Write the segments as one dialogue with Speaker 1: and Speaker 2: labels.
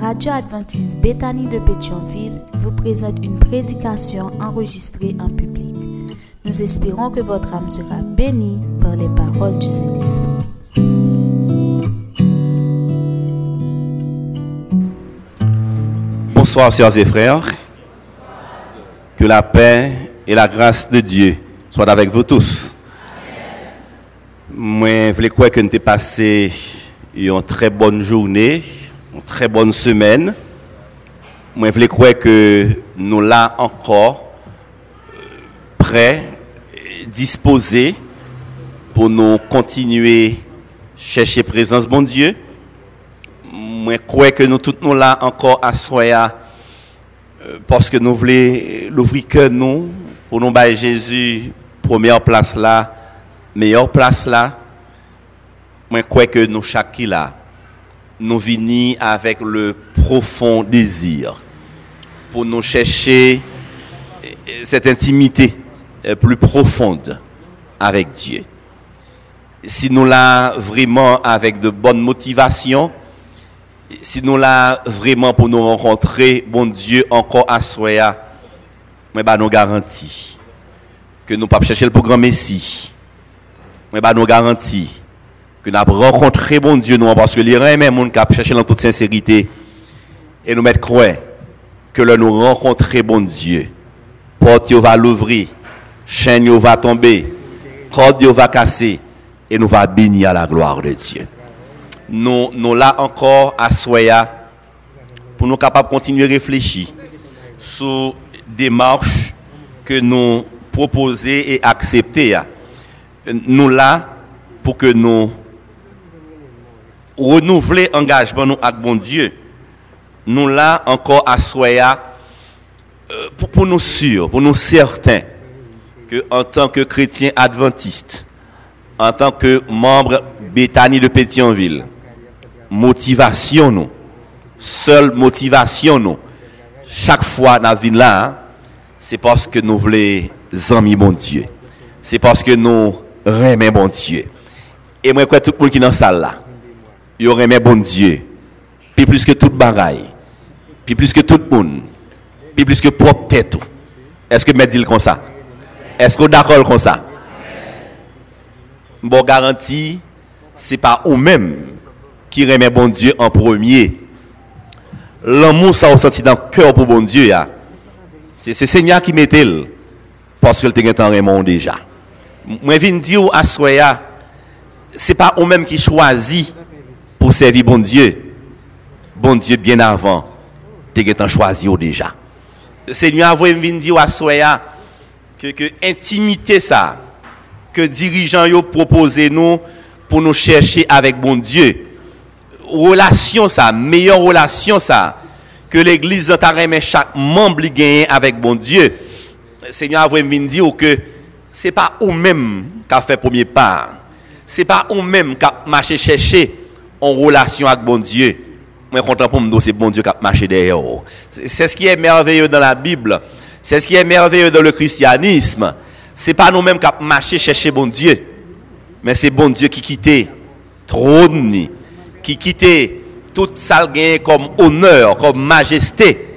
Speaker 1: radio adventiste Bethany de Pétionville vous présente une prédication enregistrée en public. Nous espérons que votre âme sera bénie par les paroles du Saint-Esprit.
Speaker 2: Bonsoir, sœurs et frères. Que la paix et la grâce de Dieu soient avec vous tous. Moi, je voulais que nous avons passé une très bonne journée, très bonne semaine. Je voulais croire que nous là encore euh, prêts, disposés pour nous continuer chercher présence bon Dieu. Moi, je crois que nous tous nous là encore à soya euh, parce que nous voulons l'ouvrir que nous pour nous bailler Jésus première place là, meilleure place là. Moi, je crois que nous chaque là, nous venons avec le profond désir pour nous chercher euh, cette intimité euh, plus profonde avec Dieu. Si nous là vraiment avec de bonnes motivations, si nous là vraiment pour nous rencontrer, bon Dieu, encore à Soya, mais bah nous garantis que nous pas chercher le programme Messie. Mais bah nous garantis nous avons rencontré bon Dieu nous parce que les reins même monde qui chercher en toute sincérité et nous mettre croire que là nous rencontrer bon Dieu. Porte va l'ouvrir, chaîne va tomber, corde va casser et nous va bénir à la gloire de Dieu nous, nous là encore à Soya pour nous capables de continuer à réfléchir sur des marches que nous proposons et accepter. Nous là pour que nous renouveler engagement nous avec bon Dieu. Nous là encore à Soya euh, pour, nous sûrs, pour nous certains que en tant que chrétiens adventistes, en tant que membre Béthanie de Pétionville, motivation nous. Seule motivation nous. Chaque fois dans la vie là, c'est parce que nous voulons amis bon Dieu. C'est parce que nous aimons bon Dieu. Et moi, quoi tout le monde qui est dans la salle là, il aimé bon Dieu. Puis plus que tout bagaille. Puis plus que tout le monde. Puis plus que propre tête. Est-ce que me dit comme ça? Est-ce que vous d'accord comme ça? Bon garantie, c'est pas ou même qui remet bon Dieu en premier. L'amour, ça, on senti dans le cœur pour bon Dieu. C'est le Seigneur qui mettait parce que le temps remet déjà. Moi, viens dire à ce n'est pas eux-mêmes qui choisit pour servir bon Dieu. Bon Dieu, bien avant, tu as choisi déjà. Seigneur a voulu dire à Soya que, que intimité ça, que dirigeants ont proposé nous pour nous chercher avec bon Dieu relation ça, meilleure relation ça, que l'église a remis chaque membre gagne avec bon Dieu. Seigneur a vraiment dire que c'est pas eux-mêmes qui a fait premier pas. C'est pas eux-mêmes qui a marché chercher en relation avec bon Dieu. Moi content pour me c'est bon Dieu qui a marché derrière. C'est ce qui est merveilleux dans la Bible. C'est ce qui est merveilleux dans le christianisme. C'est pas nous-mêmes qui a marché chercher bon Dieu. Mais c'est bon Dieu qui quittait trône qui quittait tout ça comme honneur, comme majesté,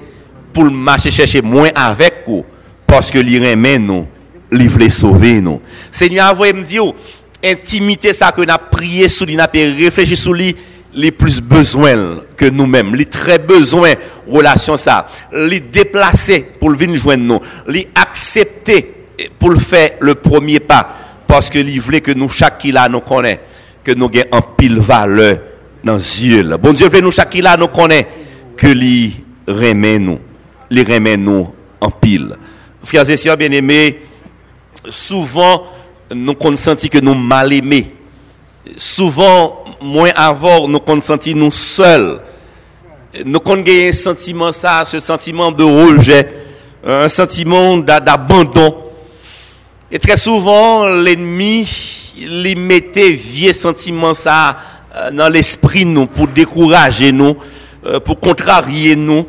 Speaker 2: pour marcher chercher moins avec vous, parce que l'Irémé nous, il voulait sauver nous. Seigneur, vous me dire, intimité ça que nous avons prié sur lui, réfléchi sur lui, les plus besoins que nous-mêmes, les très besoins relation ça, les déplacer pour le venir joindre nous, les accepter pour faire le premier pas, parce que il voulait que nous, chaque là, nous connaît, que nous ayons en pile valeur dans yeux. Bon Dieu veut nous chaque là nous connaît que lui remet nous, les remet nous en pile. Frères et sœurs bien-aimés, souvent nous consentis que nous mal aimés. Souvent, moins avant, nous consentis nous seuls. Nous avons un sentiment ça, ce sentiment de rejet, un sentiment d'abandon. Et très souvent, l'ennemi, il mettait vieux sentiment ça euh, dans l'esprit nous pour décourager nous, euh, pour contrarier nous.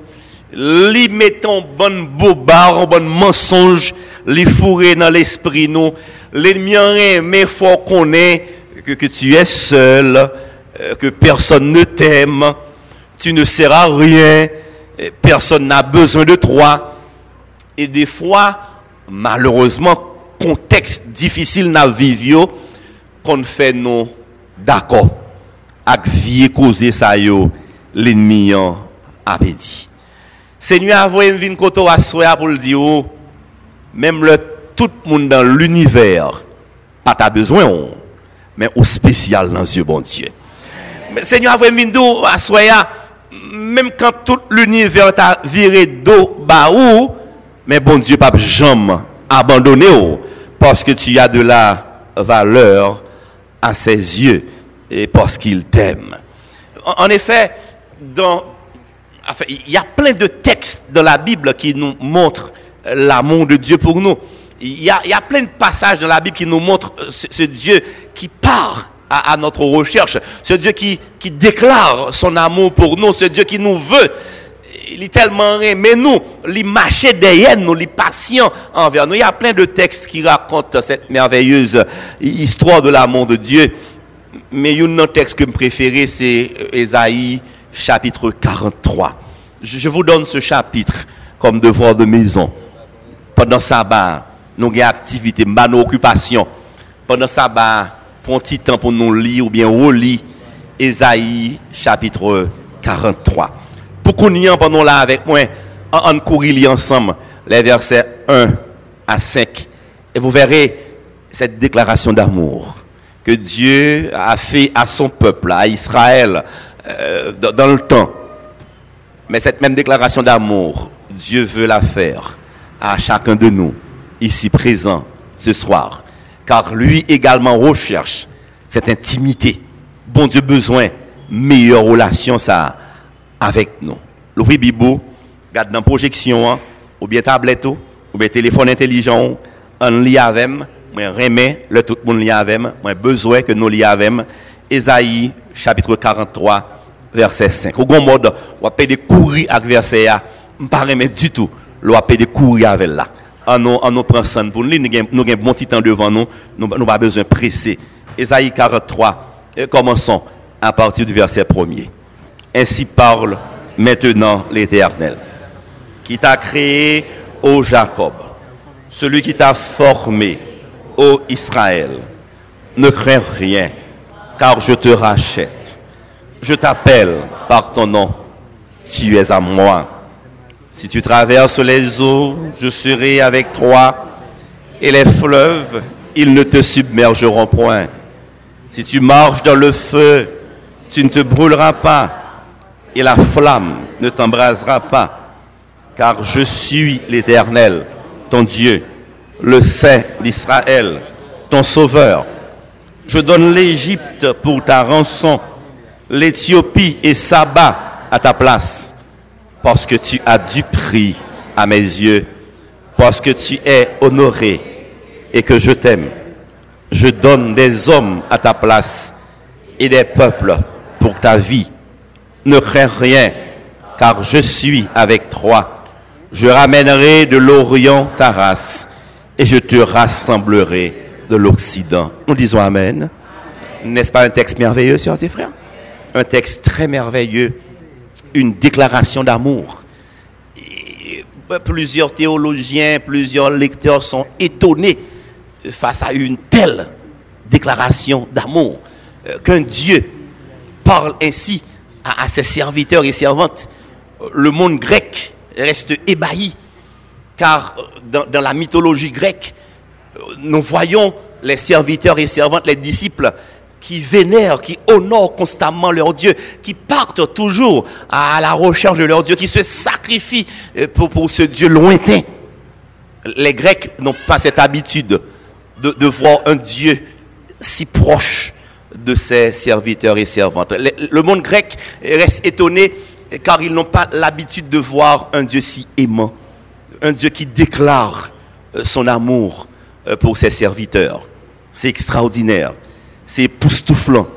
Speaker 2: Les mettons bon bobard, bon mensonge, les fourrer dans l'esprit nous. L'ennemi mais faut qu'on ait que, tu es seul, euh, que personne ne t'aime. tu ne seras rien, personne n'a besoin de toi. Et des fois, malheureusement, contexte difficile n'a vivre qu'on fait nous d'accord avec vie causé ça yo l'ennemi a dit. Seigneur a voulu venir koto à pour le dire oh, même le tout le monde dans l'univers pas ta besoin mais au spécial dans Dieu bon Dieu. Mais Seigneur a voulu venir à même quand tout l'univers t'a viré d'eau bah mais bon Dieu pas jamais abandonné parce que tu as de la valeur à ses yeux et parce qu'il t'aime. En effet, il y a plein de textes dans la Bible qui nous montrent l'amour de Dieu pour nous. Il y, a, il y, a, plein de passages dans la Bible qui nous montrent ce, Dieu qui part à, notre recherche, ce Dieu qui, déclare son amour pour nous, ce Dieu qui nous veut. Il est tellement mais nous, il marché derrière nous, il patient envers nous. Il y a plein de textes qui racontent cette merveilleuse histoire de l'amour de Dieu. Mais un texte que je préfère, c'est Ésaïe chapitre 43. Je vous donne ce chapitre comme devoir de maison. Pendant sabbat, nous avons activité, nos occupations. Pendant sabbat, prends un petit temps pour nous lire ou bien relire Ésaïe chapitre 43. Pour qu'on y pendant là avec moi, en courir ensemble les versets 1 à 5. Et vous verrez cette déclaration d'amour que Dieu a fait à son peuple, à Israël, euh, dans le temps. Mais cette même déclaration d'amour, Dieu veut la faire à chacun de nous, ici présent ce soir. Car lui également recherche cette intimité. Bon Dieu besoin, meilleure relation ça avec nous. L'ouvrir Bible, garde dans projection, hein, ou bien tablette, ou bien téléphone intelligent, en lit avec moi remets le tout le monde lit avec besoin que nous lit avec Esaïe chapitre 43 verset 5. Au grand mode, on de courir avec verset là, pas remet du tout. On de courir avec là. En nous en nous prend pour nous, nous avons un bon petit temps devant nous, nous n'avons pas besoin de presser. Esaïe 43 et commençons à partir du verset 1er. Ainsi parle maintenant l'Éternel, qui t'a créé, ô Jacob, celui qui t'a formé, ô Israël. Ne crains rien, car je te rachète. Je t'appelle par ton nom. Tu es à moi. Si tu traverses les eaux, je serai avec toi. Et les fleuves, ils ne te submergeront point. Si tu marches dans le feu, tu ne te brûleras pas et la flamme ne t'embrasera pas, car je suis l'Éternel, ton Dieu, le Saint d'Israël, ton Sauveur. Je donne l'Égypte pour ta rançon, l'Éthiopie et Saba à ta place, parce que tu as du prix à mes yeux, parce que tu es honoré et que je t'aime. Je donne des hommes à ta place et des peuples pour ta vie ne crains rien, car je suis avec toi. Je ramènerai de l'Orient ta race, et je te rassemblerai de l'Occident. Nous disons Amen. N'est-ce pas un texte merveilleux, sœurs et frères? Un texte très merveilleux, une déclaration d'amour. Euh, plusieurs théologiens, plusieurs lecteurs sont étonnés face à une telle déclaration d'amour, euh, qu'un Dieu parle ainsi à, ses serviteurs et servantes. Le monde grec reste ébahi, car dans, dans la mythologie grecque, nous voyons les serviteurs et servantes, les disciples, qui vénèrent, qui honorent constamment leur Dieu, qui partent toujours à la recherche de leur Dieu, qui se sacrifient euh, pour, ce Dieu lointain. Les Grecs n'ont pas cette habitude de, de voir un Dieu si proche de ses serviteurs et servantes. Le, monde grec reste étonné car ils n'ont pas l'habitude de voir un Dieu si aimant, un Dieu qui déclare euh, son amour euh, pour ses serviteurs. C'est extraordinaire, c'est époustouflant,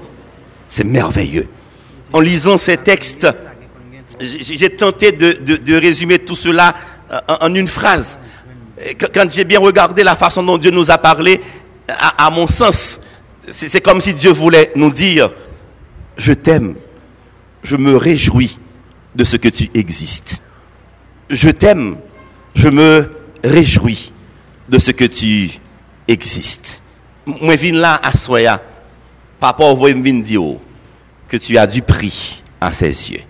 Speaker 2: c'est merveilleux. En lisant ces textes, j'ai tenté de, résumer tout cela euh, en une phrase. Quand j'ai bien regardé la façon dont Dieu nous a parlé, à mon sens, c'est comme si Dieu voulait nous dire, je t'aime, je me réjouis de ce que tu existes. Je t'aime, je me réjouis de ce que tu existes. Papa, vous me dire que tu as du prix à ses yeux.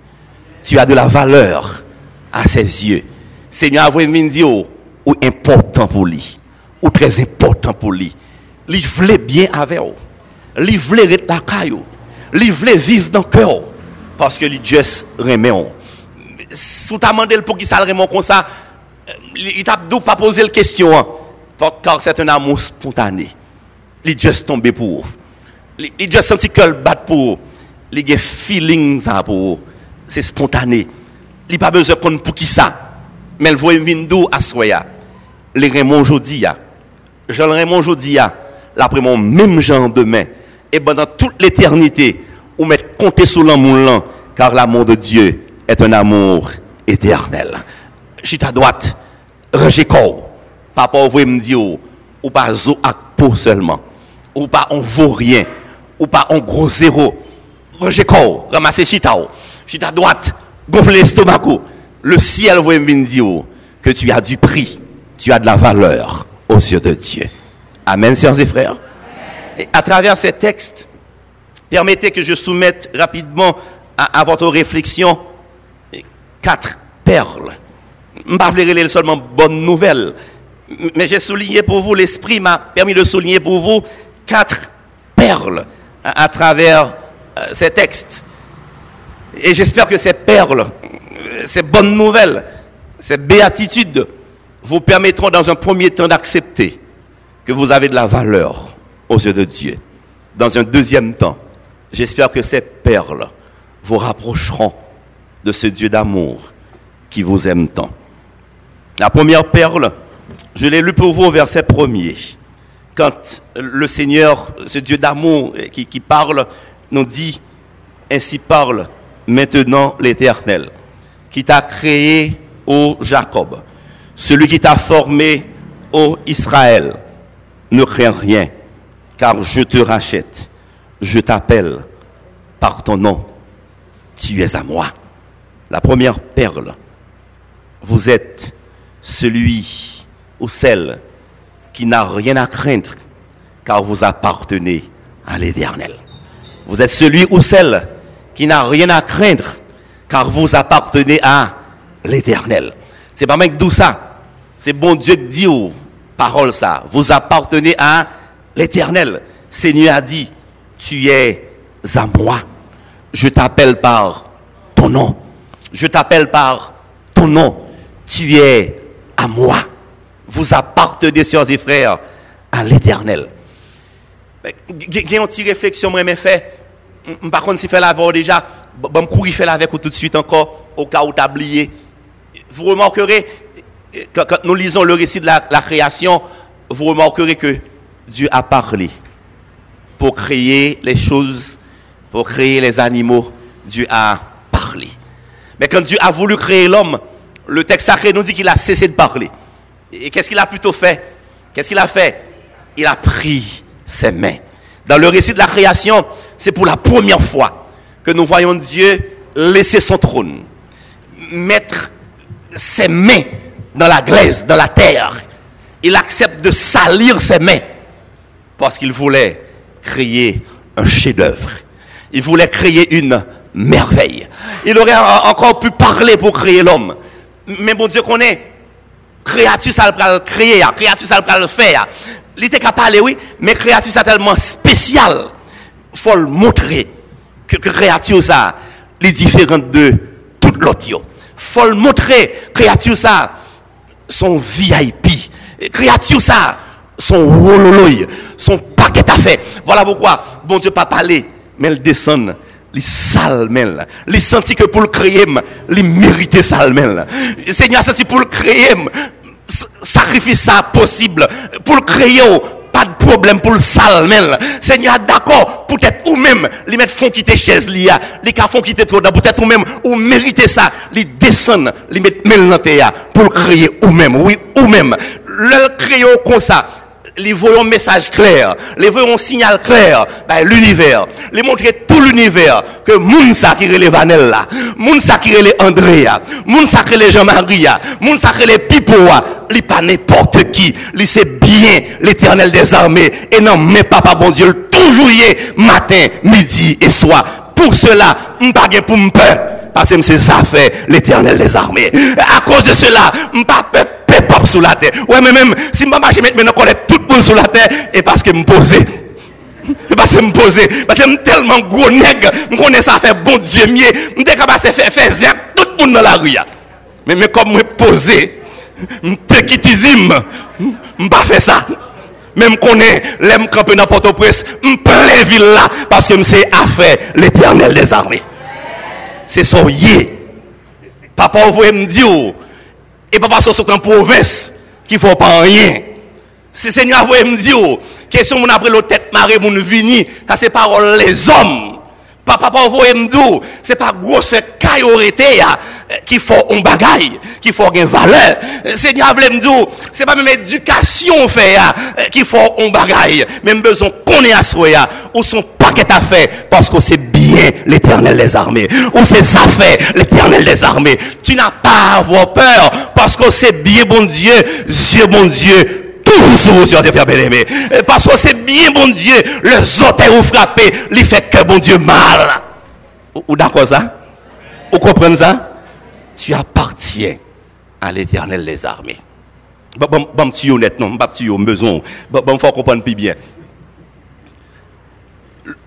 Speaker 2: Tu as de la valeur à ses yeux. Seigneur, vous dire ou important pour lui, ou très important pour lui. Il voulait bien avec vous. Il voulait être la caillou. Il voulait vivre dans le cœur. Parce que Dieu remet. Si tu as demandé pour qui ça remet comme ça, il t'a pas posé la question. Hein. Car c'est un amour spontané. Il juste tombé pour vous. Il juste senti que le bat pour. Il a feelings pour. C'est spontané. Il n'a pas besoin de pour qui ça. Mais il voit une à soya. Les Raymond aujourd'hui. Je le Raymond aujourd'hui. L'après mon même genre demain. Et pendant toute l'éternité, ou mettre compter sous l'amour car l'amour de Dieu est un amour éternel. À droite, ranger corps. Papa, vous me dire, ou pas zo à peau seulement, ou pas on vaut rien, ou pas on gros zéro. Ranger corps, ramasser chita, chita droite, gonfler l'estomac. Le ciel vous me que tu as du prix, tu as de la valeur aux yeux de Dieu. Amen, sœurs et frères. À travers ces textes, Permettez que je soumette rapidement à, votre réflexion quatre perles. Je ne pas seulement bonne nouvelle, mais j'ai souligné pour vous, l'Esprit m'a permis de souligner pour vous quatre perles à, travers euh, ces textes. Et j'espère que ces perles, ces bonnes nouvelles, ces béatitudes vous permettront dans un premier temps d'accepter que vous avez de la valeur aux yeux de Dieu. Dans un deuxième temps, J'espère que ces perles vous rapprocheront de ce Dieu d'amour qui vous aime tant. La première perle, je l'ai lu pour vous au verset premier. Quand le Seigneur, ce Dieu d'amour qui, parle, nous dit, ainsi parle maintenant l'Éternel, qui t'a créé, ô Jacob, celui qui t'a formé, ô Israël. Ne crains rien, car je te rachète je t'appelle par ton nom, tu es à moi. La première perle, vous êtes celui ou celle qui n'a rien à craindre car vous appartenez à l'Éternel. Vous êtes celui ou celle qui n'a rien à craindre car vous appartenez à l'Éternel. C'est pas même d'où ça. C'est bon Dieu qui dit aux paroles ça. Vous appartenez à l'Éternel. Seigneur a dit, tu es à moi. Je t'appelle par ton nom. Je t'appelle par ton nom. Tu es à moi. Vous appartenez, sœurs et frères, à l'éternel. A une petite réflexion, moi, mais fait. Par contre, si fait la déjà, bon, courir fait avec tout de suite encore, au cas où tu oublié. Vous remarquerez, quand, nous lisons le récit de la création, vous remarquerez que Dieu a parlé pour créer les choses, pour créer les animaux, Dieu a parlé. Mais quand Dieu a voulu créer l'homme, le texte sacré nous dit qu'il a cessé de parler. Et qu'est-ce qu'il a plutôt fait? Qu'est-ce qu'il a fait? Il a pris ses mains. Dans le récit de la création, c'est pour la première fois que nous voyons Dieu laisser son trône, mettre ses mains dans la glaise, dans la terre. Il accepte de salir ses mains parce qu'il voulait créer un chef-d'œuvre. Il voulait créer une merveille. Il aurait encore pu parler pour créer l'homme. Mais bon Dieu connaît, créature ça le créer, créature ça le faire. Il était capable parler, oui, mais créature ça tellement spécial. Faut le montrer que créature ça est différente de toute l'autre. Faut le montrer, créature ça, son VIP. Créature ça, son wololoy, son paquet à fait. Voilà pourquoi, bon Dieu pas parler, mais il descend, il sale, il senti que pour le créer, il méritait sale, Le Seigneur pour le créer, sacrifice ça possible, pour le créer, pas de problème pour le sale, Seigneur, d'accord, peut-être ou même, les mettre font quitter chaise, les cas font quitter trop, peut-être ou même, ou mériter ça, ils descendent, les mettre mel pour le créer ou même, oui, ou même. Le créer comme ça, les voyons un message clair, les voyons un signal clair, ben, l'univers, les montrer tout l'univers, que Mounsa qui relève Vanel là, Mounsa qui relève Andrea, Mounsa qui relève Jean-Marie, Mounsa qui relève Pipo, il pas n'importe qui, il c'est bien l'éternel des armées, et non, mais papa bon Dieu, toujours matin, midi et soir. Pour cela, je pas pour me peur, parce que c'est ça fait l'éternel des armées. À cause de cela, je pas peur pop sous la terre. Ouais, mais même si je marche maintenant, connaître tout le monde sous la terre, et parce que je me posais. Parce que je me posais. Parce que je suis tellement gros nègre. Je connais ça faire bon Dieu mieux. Je suis capable de faire faire tout le monde dans la rue. Mais, mais comme je me posais, je suis je pas faire ça. Même qu'on est, l'aime camper dans Port-au-Prince, plein ville là, parce que sais affaire l'éternel des armées. C'est son yé. Papa, vous me dire, et pas parce que en province qu'il ne faut pas rien. C'est Seigneur vous me dire, question mon après le tête marée mon vini, ça c'est parole les hommes. Papa, papa, vous dire, c'est pas grosse caillorité qui faut un bagaille, qui faut une valeur. Seigneur vous dire, c'est pas même éducation fait qui faut un bagaille, même besoin qu'on est à soi, ou son paquet à faire, parce que c'est bien l'éternel des armées, ou c'est ça fait l'éternel des armées. Tu n'as pas à avoir peur, parce que c'est bien bon Dieu, Dieu bon Dieu, toujours sur vous, frères bien-aimés. Parce que c'est bien bon Dieu, les autres vous frappé, il fait que bon Dieu mal. Ou d'accord ça? Vous comprenez ça? Tu appartiens à l'éternel des armées. Bon, bon, tu honnête, non, bon, besoin. Bon, faut comprendre plus bien.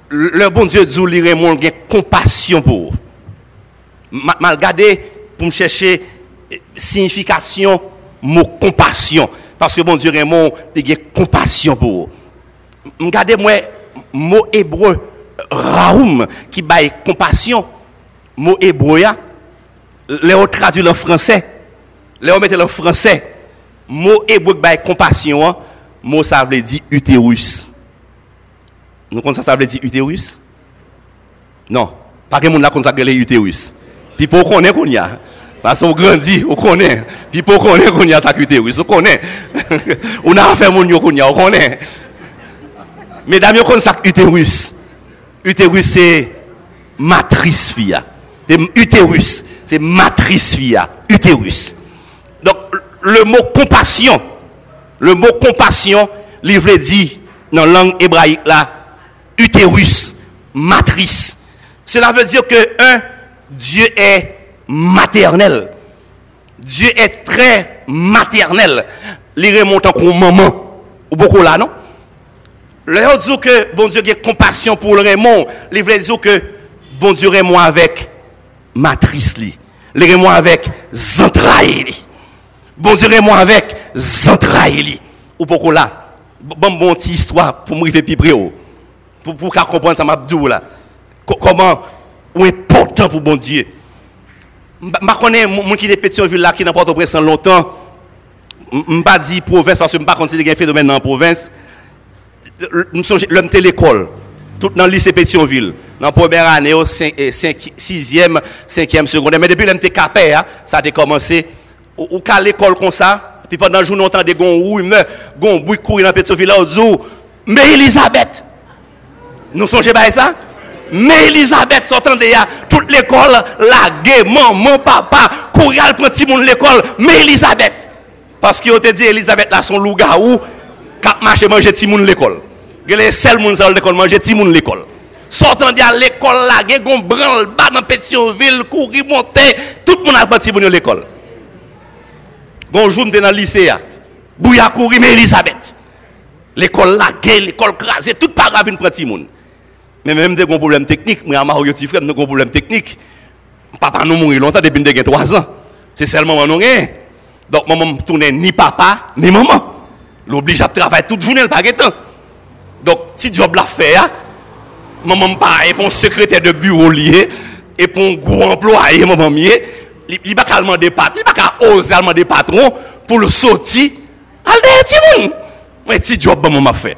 Speaker 2: Le bon Dieu dit, il a compassion pour vous. Mal pour me chercher signification mot compassion. Parce que bon Dieu Raymond, il a compassion pour vous. Regardez moi, mot hébreu, raoum, qui baille compassion. Mot hébreu, Léo traduit en français. Léo mettez le français. Mot hébreu qui baille compassion, mot ça veut dire utérus. Nous connaissons ça veut dire utérus? Non. Pas que monde là connaît ça utérus. Puis pour qu'on est qu'on y. Parce qu'on grandit, on connaît. Puis pour est qu'on y a utérus, on connaît. on a affaire mon qu'on y a, on connaît. Mesdames, vous connaissez ça utérus. Utérus c'est matrice fia. Utérus, c'est matrice fia. Utérus. Donc le mot compassion, le mot compassion, livre dit dans la langue hébraïque là, utérus, matrice. Cela veut dire que, un, Dieu est maternel. Dieu est très maternel. Il remonte encore maman. Ou beaucoup là, non? Le dit que bon Dieu a compassion pour le Raymond. Il veut dire que bon Dieu moi avec matrice. Il moi avec entrailles. Bon Dieu moi avec entrailles. Ou beaucoup là. Bon, bon, petite histoire pour me faire plus pour, pour comprendre ça, m'a là. Comment, ou important pour bon Dieu. Je connais moi qui est petit ville là, qui n'a pas de presse longtemps. Je ne pas dire province parce que je ne pas considérer un phénomène dans la province. L'homme de l'école, tout dans le lycée Pétionville, dans la première année, 6e, 5e, secondaire. Mais depuis l'homme de capé, ça a commencé. Ou qu'à l'école comme ça, puis pendant le jour, on entend des gons rouille, gon bruit courir dans Pétionville, on mais Elisabeth, nous songez pas ça? Mais Elisabeth sortant de là, toute l'école, la maman, papa, courir pour petit monde l'école, mais Elisabeth. Parce qu'il te dit Elisabeth là son loup-garou, cap marché manger petit monde l'école. Les seuls monde dans l'école manger petit monde l'école. Sortant de l'école là, il gon branle bas dans Pétionville, courir monter, tout le monde a petit monde l'école. Bonjour, j'étais dans le lycée. Bouya courir mais Elisabeth. L'école là, l'école crasée, tout pas grave une petit monde. Mais même des problèmes techniques, moi, Mario petit frère, des problèmes techniques. Papa nous mourit longtemps depuis que 3 ans. C'est seulement nous rien. Donc, maman tourne ni papa, ni maman. L'oblige à travailler toute journée, le pas temps. Donc, si job l'a fait, hein, maman pas et pour secrétaire de bureau lié, et pour un gros employé, maman mieux, il pas demander patron, il ne va pas oser demander patron pour le sortir. Allez, petit monde. Mais petit job, maman fait.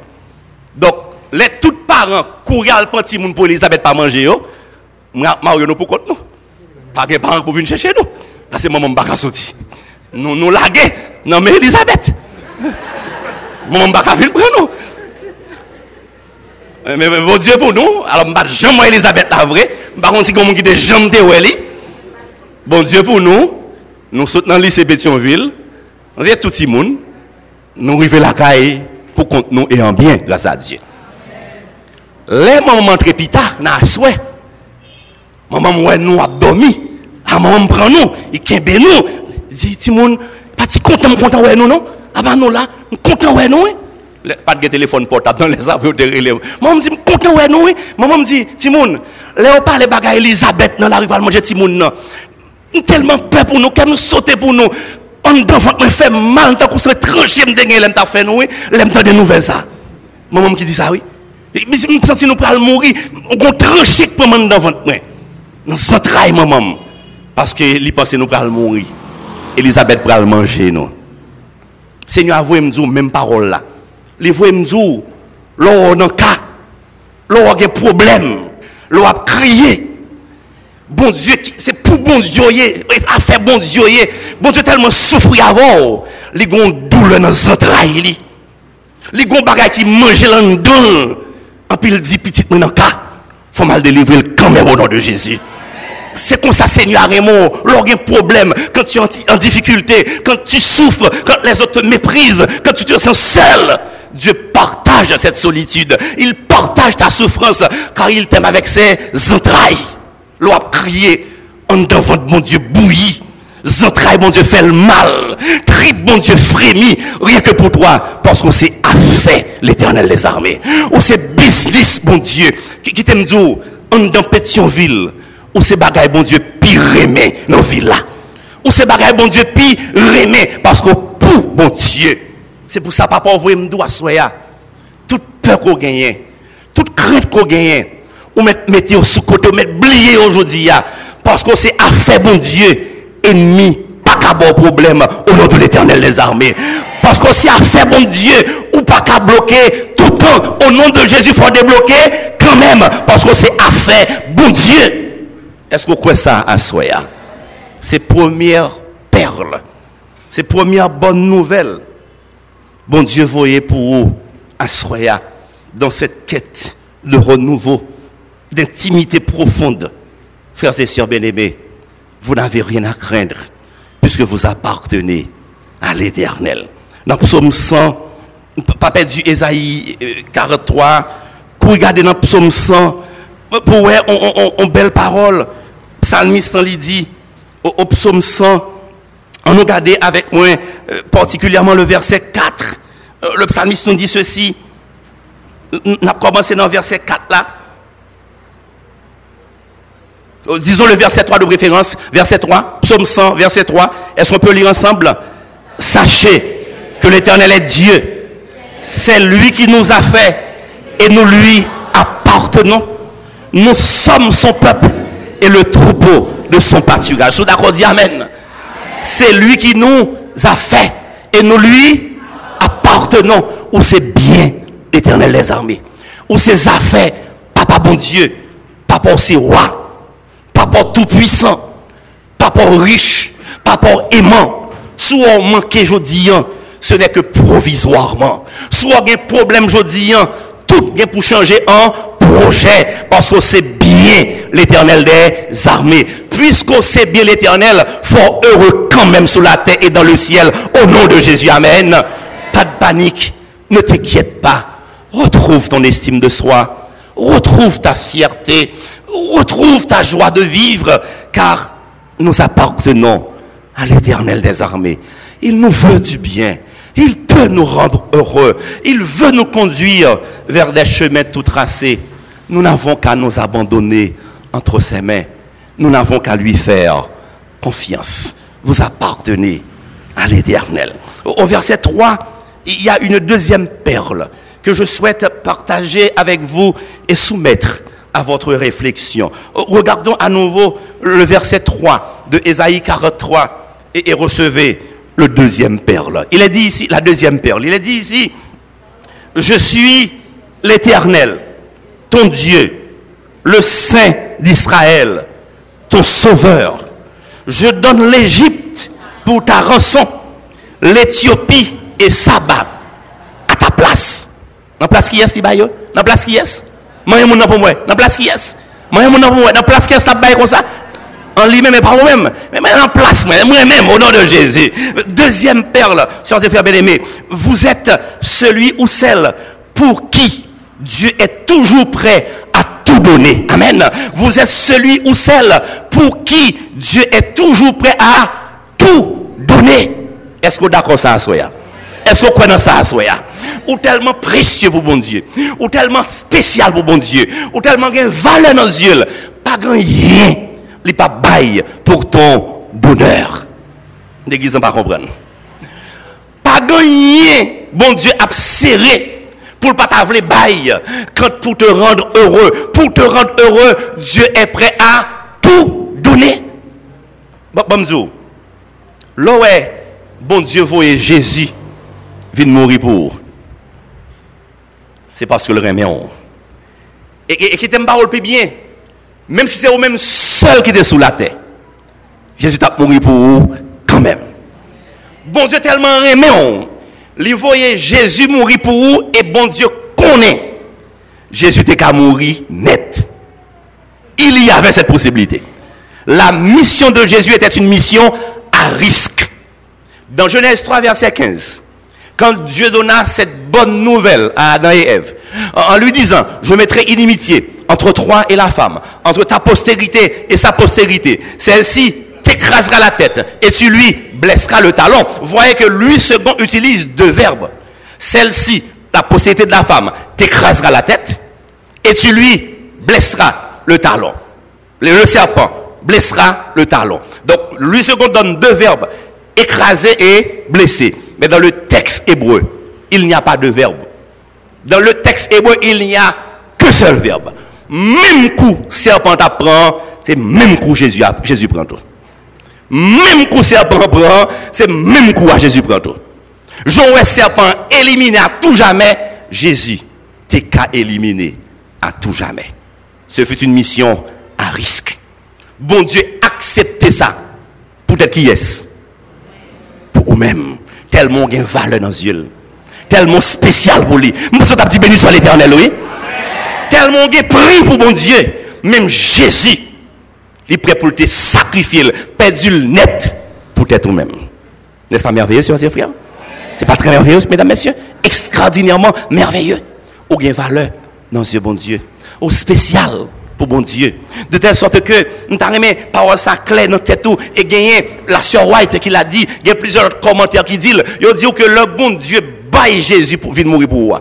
Speaker 2: Donc, les tous parents courir al petit monde pour Elisabeth pas manger yo. Mario nous pour compte nous pas que parents pour venir chercher nous parce que maman pas sortir nous nous laguer non mais Elisabeth. Maman m'a pas venir prendre nous. Mais, mais, bon Dieu pour nous, alors je ne jamais Elisabeth la vraie, par contre si quelqu'un qui jamais Bon Dieu pour nous, nous sommes dans le lycée Pétionville, on est tout le monde, nous arrivons la caille pour compte nous et en bien, grâce à Dieu. Les mamans trépita, n'a souhait. Maman moi nous a dormi. Ah maman prend nous, il kembe nous. Dit Timoun, pas si content content ouais nous non? Ah nous là, content ouais nous. Pas de téléphone portable dans les arbres de relève. Maman me dit content ouais nous. Maman me dit Timoun, là on parle bagaille Elisabeth dans la rue pour manger non. Tellement peur pour nous, qu'elle sauter pour nous. On devant me fait mal, tant qu'on se tranché, me dégaine, l'aime ta fait nous, l'aime ta de nouvelles ça. Maman qui dit ça, oui? Mais si nous sentons nous pour mourir, on tranché pour moi devant moi. Dans travail, maman. Parce que nous pour mourir. Elisabeth pour manger nous. Seigneur, avouez me même parole là. Les voyez me dire, l'on a un cas, l'on a un problème, l'on a crié. Bon Dieu, c'est pour bon Dieu, bon Dieu. Bon Dieu tellement souffrir avant. Les gens douleur dans les entrailles. Les gens bagages qui mangent là-dedans. En il dit, petit, il faut mal délivrer quand même au nom de Jésus. C'est comme ça, Seigneur Raymond, lorsqu'il y a un problème, quand tu es en difficulté, quand tu souffres, quand les autres te méprisent, quand tu te sens seul, Dieu partage cette solitude. Il partage ta souffrance, car il t'aime avec ses entrailles l'on a crié en devant mon Dieu bouilli. Zentraille, mon Dieu, fait le mal. Trip, mon Dieu, frémit. Rien que pour toi. Parce qu'on s'est fait l'éternel des armées. Ou c'est business, mon Dieu, qui, t'aime dire, en dans Pétionville. Ou c'est bagaille, mon Dieu, pire aimé dans ville là. Ou c'est bagaille, mon Dieu, pire aimé. Parce que pour, mon Dieu. C'est pour ça, papa, vous me doit soya. Toute peur qu'on gagne, toute crainte qu'on gagne, ou mettre sous côté, ou mettre blier aujourd'hui, parce que c'est affaire bon Dieu, ennemi, pas qu'à bon problème au nom de l'éternel des armées. Parce que c'est affaire bon Dieu, ou pas qu'à bloquer tout le temps, au nom de Jésus, faut débloquer quand même, parce que c'est affaire bon Dieu. Est-ce vous croyez ça à Soya? C'est première perle, c'est première bonne. Bon Dieu, voyez pour vous à Soya, dans cette quête de renouveau d'intimité profonde. Frères et sœurs bien-aimés, vous n'avez rien à craindre puisque vous appartenez à l'éternel. Dans psaume 100, pas perdu Esaïe 43, pour regarder dans psaume 100, pour voir on, belle parole, psalmiste lui dit, au, psaume 100, on regarde avec moi euh, particulièrement le verset 4. Euh, le psalmiste nous dit ceci. On a commencé dans le verset 4 là. Euh, disons le verset 3 de référence, verset 3, psaume 100, verset 3. Est-ce qu'on peut lire ensemble? Sachez que l'Éternel est Dieu. C'est lui qui nous a fait et nous lui appartenons. Nous sommes son peuple et le troupeau de son pâturage. Vous d'accord dit Amen. C'est lui qui nous a fait et nous lui appartenons. Ou c'est bien l'Éternel des armées. Ou ses affaires, papa bon Dieu, papa aussi roi papa tout-puissant, papa riche, papa aimant. Soit on manque aujourd'hui, ce n'est que provisoirement. Soit y a un problème aujourd'hui, tout est pour changer en projet. Parce que c'est bien l'éternel des armées. Puisqu'on sait bien l'éternel, fort heureux quand même sous la terre et dans le ciel. Au nom de Jésus, Amen. Pas de panique. Ne t'inquiète pas. Retrouve ton estime de soi. Retrouve ta fierté retrouve ta joie de vivre, car nous appartenons à l'éternel des armées. Il nous veut du bien. Il peut nous rendre heureux. Il veut nous conduire vers des chemins tout tracés. Nous n'avons qu'à nous abandonner entre ses mains. Nous n'avons qu'à lui faire confiance. Vous appartenez à l'éternel. Au verset 3, il y a une deuxième perle que je souhaite partager avec vous et soumettre à votre réflexion. Regardons à nouveau le verset 3 de Ésaïe 43 et, recevez le deuxième perle. Il est dit ici, la deuxième perle, il est dit ici, je suis l'Éternel, ton Dieu, le Saint d'Israël, ton Sauveur. Je donne l'Égypte pour ta rançon, l'Éthiopie et Saba à ta la place. Dans la place qui est, Dans la place qui est Moi, je suis pour moi. Dans la place qui est Moi, je suis pour moi. Dans la la comme ça en lui-même et pas vous-même. Mais en place, moi-même, au nom de Jésus. Deuxième perle, chers et frères bien-aimés, vous êtes celui ou celle pour qui Dieu est toujours prêt à tout donner. Amen. Vous êtes celui ou celle pour qui Dieu est toujours prêt à tout donner. Est-ce que d'accord ça, Soya? Est-ce croyez dans ça, Soya? Ou tellement précieux pour bon Dieu, ou tellement spécial pour bon Dieu, ou tellement une valeur dans yeux, pas grand rien n'est pas bail pour ton bonheur. L'église pas comprendre. Pas gagner, bon Dieu a serré pour pas t'avoir bail quand pour te rendre heureux, pour te rendre heureux, Dieu est prêt à tout donner. Bon, bon là ouais, bon Dieu voyait Jésus vient mourir pour. C'est parce que le remet Et, et, et qui t'aime parole bien. Même si c'est vous-même seul qui est sous la terre. Jésus t'a mouru pour vous quand même. Bon Dieu tellement aimé on. Il voyait Jésus mourir pour vous et bon Dieu connaît. Jésus était qu'à mourir net. Il y avait cette possibilité. La mission de Jésus était une mission à risque. Dans Genèse 3, verset 15, quand Dieu donna cette bonne nouvelle à Adam et Ève, en lui disant, je mettrai inimitié entre toi et la femme, entre ta postérité et sa postérité. Celle-ci t'écrasera la tête et tu lui blesseras le talon. voyez que lui second utilise deux verbes. Celle-ci, la postérité de la femme, t'écrasera la tête et tu lui blesseras le talon. Le, serpent blessera le talon. Donc, lui second donne deux verbes, écraser et blesser. Mais dans le texte hébreu, il n'y a pas de verbe. Dans le texte hébreu, il n'y a que seul verbe même coup serpent prend, c'est même coup Jésus, Jésus prend tout. Même coup serpent prend, c'est même coup à Jésus prend tout. Joël serpent éliminé à tout jamais, Jésus t'es qu'à éliminer à tout jamais. Ce fut une mission à risque. Bon Dieu, acceptez ça. Pour être qui est Pour vous-même. Tellement il a valeur dans les yeux. Tellement spécial pour lui. Moi, je dit béni soit l'éternel, oui tellement de prix pour mon Dieu. Même Jésus, il est prêt pour te sacrifier, perdu le net pour être toi-même. N'est-ce pas merveilleux, et frères? C'est pas très merveilleux, mesdames, messieurs? Extraordinairement merveilleux. Ou bien valeur dans ce bon Dieu. Ou spécial pour bon Dieu. De telle sorte que nous avons parole ça clair dans tête et gagné la sœur White qui l'a dit, il y a plusieurs commentaires qui disent, ils disent que le bon Dieu baille Jésus pour venir mourir pour vous.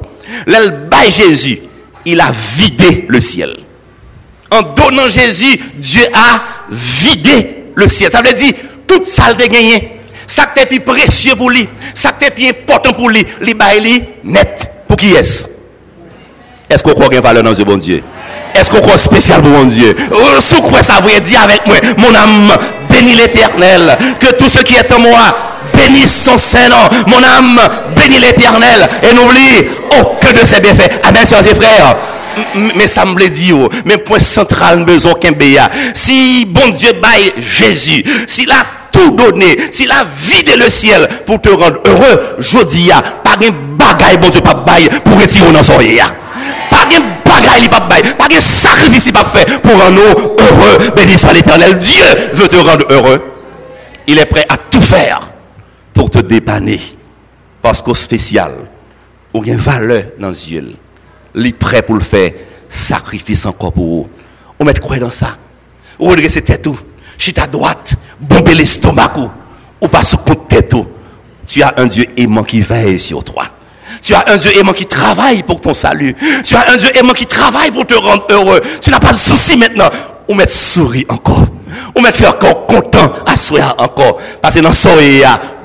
Speaker 2: L'elle baille Jésus il a vidé le ciel. En donnant Jésus, Dieu a vidé le ciel. Ça veut dire, toute salle de gagné, ça qui est plus précieux pour lui, ça qui est plus important pour lui, lui baille net. Pour qui est-ce? Est-ce qu'on croit qu'il y a valeur dans ce bon Dieu? Est-ce qu'on croit spécial pour mon Dieu? Oh, Si quoi ça veut dire avec moi, mon âme, bénis l'éternel, que tout ce qui est en moi, bénisse son Saint-Nom. Mon âme bénit l'éternel. Et n'oublie aucun de ses bienfaits. Amen, soeurs et frères. Mais ça me dit, dire, mais point central, besoin qu'un Si bon Dieu baille Jésus, s'il a tout donné, s'il a vidé le ciel pour te rendre heureux, je dis, pas de bagaille, bon Dieu, pas baille pour retirer dans son Pas bagaille, pas baille, pas de sacrifice, pas fait pour rendre heureux. Béni soit l'éternel. Dieu veut te rendre heureux. Il est prêt à tout faire pour te dépanner. Parce qu'au spécial, ou une valeur dans yeux, il est prêt pour le faire, sacrifice encore pour vous. On met quoi dans ça? Ou tête tout. Chute à droite, bomber l'estomac ou? Pas compte tête Tu as un Dieu aimant qui veille sur toi. Tu as un Dieu aimant qui travaille pour ton salut. Tu as un Dieu aimant qui travaille pour te rendre heureux. Tu n'as pas de souci maintenant. Ou mettre souris encore. Ou mettre faire encore content à soi encore. Parce que dans ce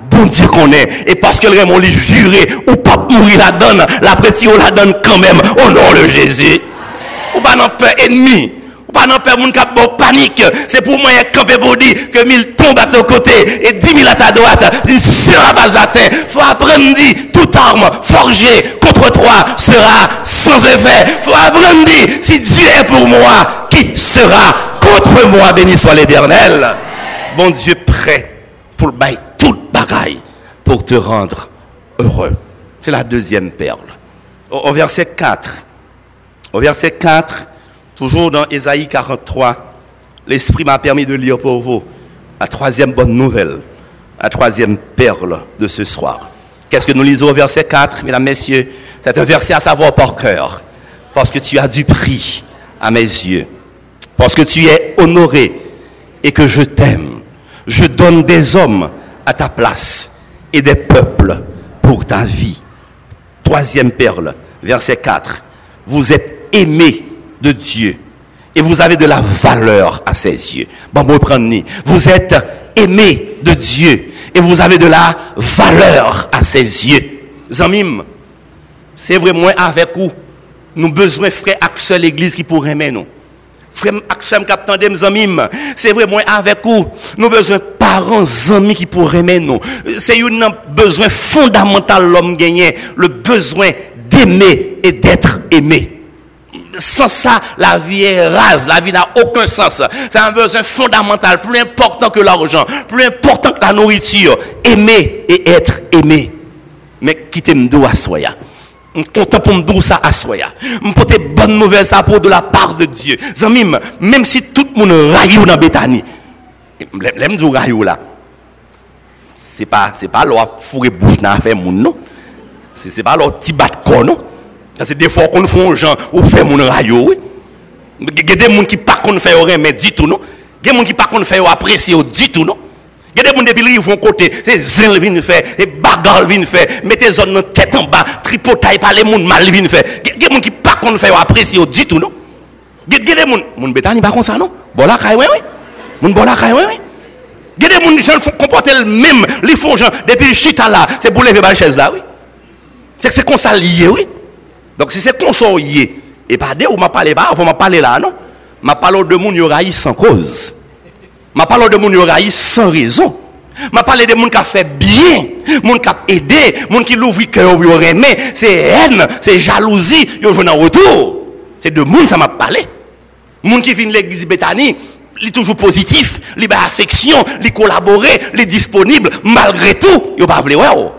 Speaker 2: bon Dieu qu'on est. Et parce que le Raymond lui juré, ou pas mourir la donne, la petite on la donne quand même, au nom de Jésus. Ou pas non peur ennemi. Pas non peur panique. C'est pour moi camper pour dire que mille tombent à ton côté et dix mille à ta droite. Il sera pas atteint. Faut apprendre toute arme forgée contre toi sera sans effet. Faut apprendre si Dieu est pour moi, qui sera contre moi? Béni soit l'éternel. Bon Dieu prêt pour bail toute bagaille pour te rendre heureux. C'est la deuxième perle. Au, au verset 4, au verset 4, toujours dans Ésaïe 43, l'Esprit m'a permis de lire pour vous la troisième bonne nouvelle, la troisième perle de ce soir. Qu'est-ce que nous lisons au verset 4, mesdames, messieurs? C'est un verset à savoir par cœur, parce que tu as du prix à mes yeux, parce que tu es honoré et que je t'aime. Je donne des hommes à ta place et des peuples pour ta vie. Troisième perle, verset 4. Vous êtes aimé de Dieu et vous avez de la valeur à ses yeux. Vous êtes aimé de Dieu et vous avez de la valeur à ses yeux. Zamim, c'est vraiment avec vous. Nous besoin frère Axel l'église qui pourrait aimer nous. Frère Axel captain des Zamim, c'est vraiment avec vous. Nous besoin parents amis qui pourraient aimer nous. C'est un besoin fondamental l'homme gagné, le besoin d'aimer et d'être aimé sans ça, la vie est rase, la vie n'a aucun sens. C'est un besoin fondamental, plus important que l'argent, plus important que la nourriture. Aimer et être aimé. Mais quittez m'dou à soya. Content pour m'dou ça à soya. M'porter bonne nouvelle ça pour de la part de Dieu. Même si tout le monde raillou dans Bethany, l'aime du raillou là. C'est pas, c'est pas leur fourrer bouche dans faire moun non. C'est pas leur petit bat non. Parce que des fois qu'on fait un gens ou fait mon rayo, oui. Il y a des gens qui pas qu'on fait mais du tout non. Il y a des gens qui pas qu'on fait apprécier du tout non. Il y a des gens ils vont côté, c'est zen viennent faire, des bagarres viennent faire, mettez zone tête en bas, tripotaille par les gens mal viennent faire. Il y a des gens qui pas qu'on fait apprécier du tout non. Il y a des gens mon bétani pas comme ça non. Bon là oui oui. Mon bon là oui oui. Il y a des gens qui font comporter le même, ils font gens depuis chita là, c'est pour lever la chaise là oui. C'est que c'est comme ça lié oui. Donc si c'est consolier, et pas de ou m'a parlé pas, vous m'a parlé là, non? M'a parlé de moun yoraï sans cause. M'a parlé de moun yoraï sans raison. M'a parlé de moun qui a fait bien, moun qui a aidé, moun qui l'ouvre cœur yo aimé, c'est haine, c'est jalousie, yo joué en retour. C'est de moun ça m'a parlé. Moun qui vient l'église Bethany, il est toujours positif, il a affection, il collaborer, il est disponible malgré tout, yo pas vle ouais.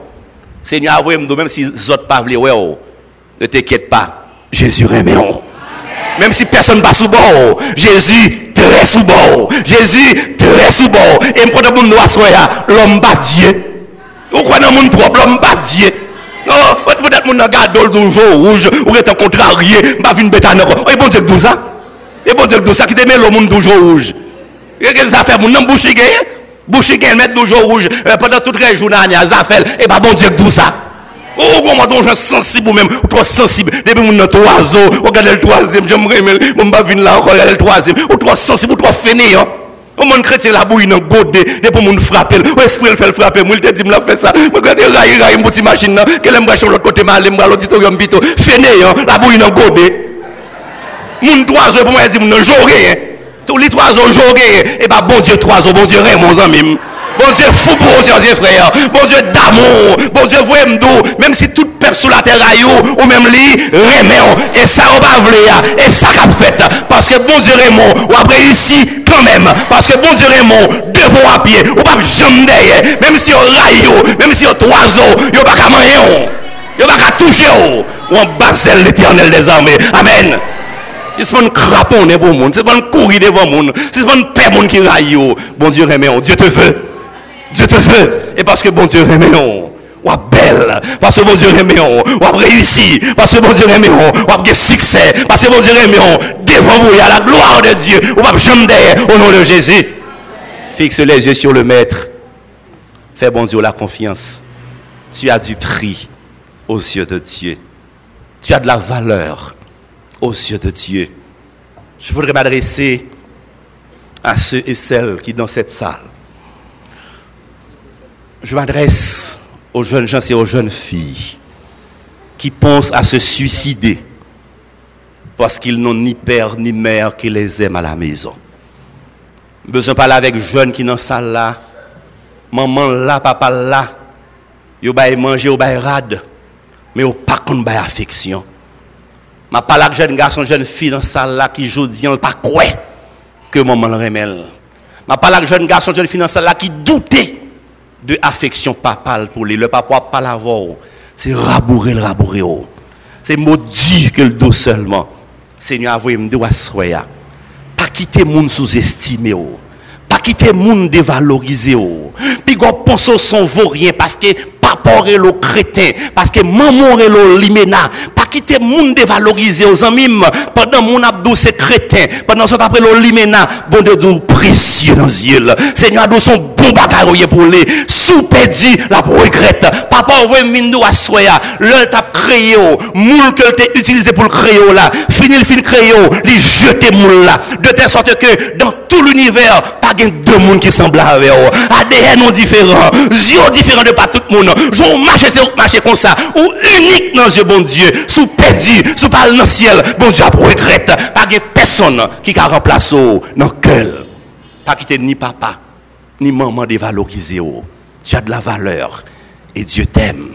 Speaker 2: Seigneur avoué même si autres pas ouais. Ne t'inquiète pas, Jésus remet. Même si personne ne passe sous bord, Jésus très sous bord. Jésus très sous bord. Et quand on doit soya, l'homme bat Dieu. Ou quoi dans mon trop, l'homme bat Dieu. Non, peut-être mon garde le jour rouge, ou est contrarié, vu une bête encore. Et bon Dieu que ça. Et bon Dieu que ça qui te met le monde toujours rouge. Et qu'est-ce que ça fait mon nom? Bouche gagné mettre toujours rouge pendant toute la journée, ça fait et pas bon Dieu que ça. Oh, comment on est sensible ou même, trop sensible. Depuis mon notre oiseau, regardez le troisième, j'aimerais, mon pas venir là, regardez le troisième, ou trop sensible, ou trop fainéant. Au monde chrétien la bouille dans godé, depuis mon frapper, ou esprit le fait frapper, moi il te dit me la fait ça. Regardez raï raï petite machine là, qu'elle aime sur l'autre côté mal, aime l'auditorium bito, fainéant, la bouille dans godé. Mon trois pour moi il dit mon jouer. Tous les trois jours jouer et bah bon Dieu trois bon Dieu mon ami. Bon Dieu fou pour aux frères. Bon Dieu d'amour. Bon Dieu vous d'eau. Même si toute personne sur la terre ou même lui, remet. Et ça, on va vouloir. Et ça qu'a fait. Parce que bon Dieu Raymond, on a réussi quand même. Parce que bon Dieu Raymond, devant à pied, on va jamais. Même si on raille, même si on oiseau, on va pas manger. On va pas toucher. Ou en basel l'éternel des armées. Amen. C'est pas un crapon pour le monde. C'est pas courir devant le. C'est pas un père qui raille. Bon Dieu remet. Dieu te veut. Dieu te veut. Et parce que bon Dieu aimé on. Ou belle. Parce que bon Dieu aimé on. Ou réussi. Parce que bon Dieu aimé on. Ou a succès. Parce que bon Dieu aimé on. Devant vous, il y a la gloire de Dieu. Ou pas jamais. Au nom de Jésus. Fixe les yeux sur le Maître. Fais bon Dieu la confiance. Tu as du prix aux yeux de Dieu. Tu as de la valeur aux yeux de Dieu. Je voudrais m'adresser à ceux et celles qui dans cette salle je m'adresse aux jeunes gens et aux jeunes filles qui pensent à se suicider parce qu'ils n'ont ni père ni mère qui les aiment à la maison. Besoin parler avec jeunes qui dans salle là, maman là, papa là, yo bay manger au bay rad, mais au pas qu'on bay affection. Ma parle avec jeunes garçons, jeunes filles dans salle là qui disent pas que maman le remèle. Ma parle avec jeunes garçons, jeunes filles dans salle là qui doutent de affection papale pour lui. Le papa pas l'avoir. c'est rabourer le rabourer. C'est maudit que le dos seulement. Seigneur, avouez me soya. Pas quitter moun sous-estimé. oh. Pas quitter moun dévalorisé. oh. Puis qu'on pense son vaurien parce que papa est le crétin, parce que maman est le limena. Pas quitter moun dévalorisé aux amis pendant mon abdou c'est crétin, pendant ce après le limena, bon Dieu nous précieux dans yeux. Seigneur, nous son bon bagaille pour les sous perdu la regrette. Papa envoie mindo à soya, l'œil t'a créé, moule que t'es utilisé pour le créer là. Fini le fin créé, les jeter moule là. De telle sorte que dans tout l'univers, pas deux monde qui semblent avec. ADN non différent, yeux différents de pas tout le monde. J'en marche, c'est marcher comme ça. Ou unique dans yeux, bon Dieu. Perdu, sous pas dans le ciel. Bon Dieu, regrette. Pas gain personne qui a remplacé dans le cœur. Pas quitter ni papa, ni maman dévalorisé. Tu as de la valeur. Et Dieu t'aime.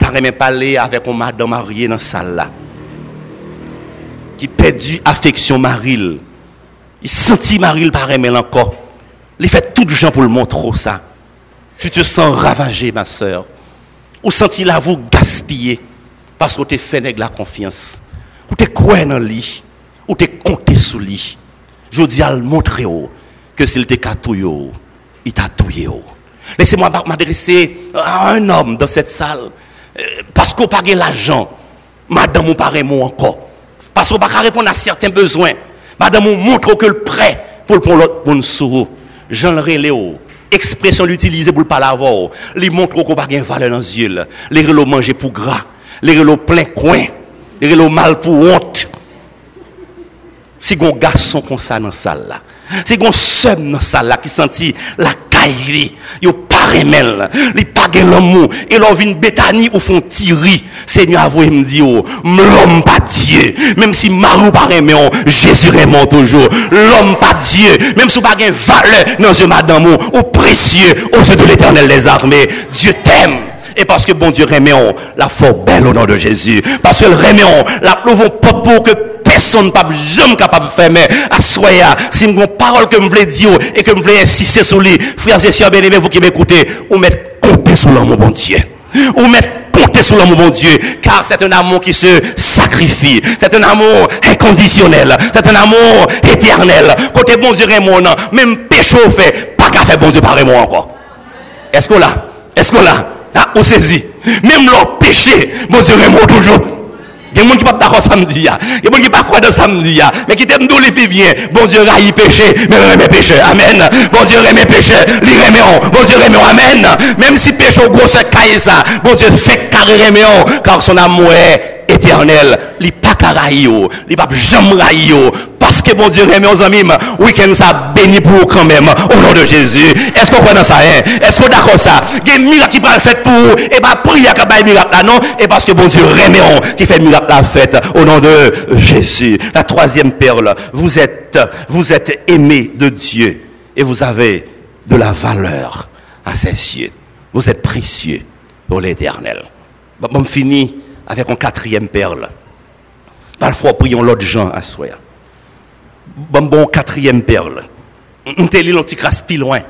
Speaker 2: Je n'ai même parlé avec une madame mariée dans la salle là. Qui perdu affection Maril. Il sentit Maril par aimer encore. Il fait tout gens pour le montrer ça. Tu te sens ravagé, ma soeur. Ou senti la vous gaspiller parce que tu fait la confiance. Ou tu crois dans lui. Ou tu compté sous lui. Je dis à le montrer que s'il te catouille, il t'a touillé. Laissez-moi m'adresser à un homme dans cette salle. Euh, Parce qu'on n'a pas l'argent. Madame, ou pas moi encore. Parce qu'on n'a pas répondre à certains besoins. Madame, on montre que le prêt pour le l'autre pour nous. Jean le Réléo. Expression l'utiliser pour le avant. Il montre qu'on n'a pas de valeur dans les yeux. Les relos manger pour gras. Les relos plein coin. Les relos mal pour honte. Si un garçon comme ça dans la salle là, si un seul dans la salle là qui sentit la caille, il pas remel, il pas gen l'amour, et l'on vient bétanie ou font tirer. Seigneur, avouez me dit, oh, l'homme pas Dieu, même si Marou pas remel, oh, Jésus remel toujours. L'homme pas Dieu, même si pas valeur dans ce madame, oh, ou précieux aux yeux de l'éternel des armées. Dieu t'aime. Et parce que bon Dieu remet on la fort belle au nom de Jésus. Parce que le la plouvon pas pour que personne pas jamais capable de faire mais à si une parole que me voulais dire et que me voulais insister sur lui frères et sœurs bien-aimés vous qui m'écoutez ou mettre compter sur l'amour bon Dieu. Ou mettre compter sur l'amour bon Dieu. Car c'est un amour qui se sacrifie. C'est un amour inconditionnel. C'est un amour éternel. Côté bon Dieu Raymond même péché fait pas qu'à faire bon Dieu par Raymond encore. Est-ce qu'on l'a? Est-ce qu'on l'a? Ah, on saisit. Même leur péché, mon Dieu remonte toujours. Il y a des gens qui ne sont pas d'accord samedi. Il y a des gens qui ne pas croire dans samedi. Mais qui t'aiment les filles bien. Bon Dieu raille péché, mais remet péché. Amen. Bon Dieu remet péché, lui remet on. Bon Dieu remet. Amen. Même si péché au gros c'est caille ça. Bon Dieu fait carré remet. Car son amour est éternel. Il pas carré Il pas jamais parce que bon Dieu remet aux amis, week-end ça béni pour vous quand même, au nom de Jésus. Est-ce qu'on croit ça, hein? Est-ce qu'on d'accord ça? Il miracle qui va fait pour vous, et bah, prière qui va miracle non? Et parce que bon Dieu on, qui fait miracle la fête, au nom de Jésus. La troisième perle, vous êtes, vous êtes aimé de Dieu, et vous avez de la valeur à ses yeux. Vous êtes précieux pour l'éternel. Bon, on finit avec une quatrième perle. Parfois, prions l'autre gens à soi bon, bon quatrième perle. On te lit plus loin.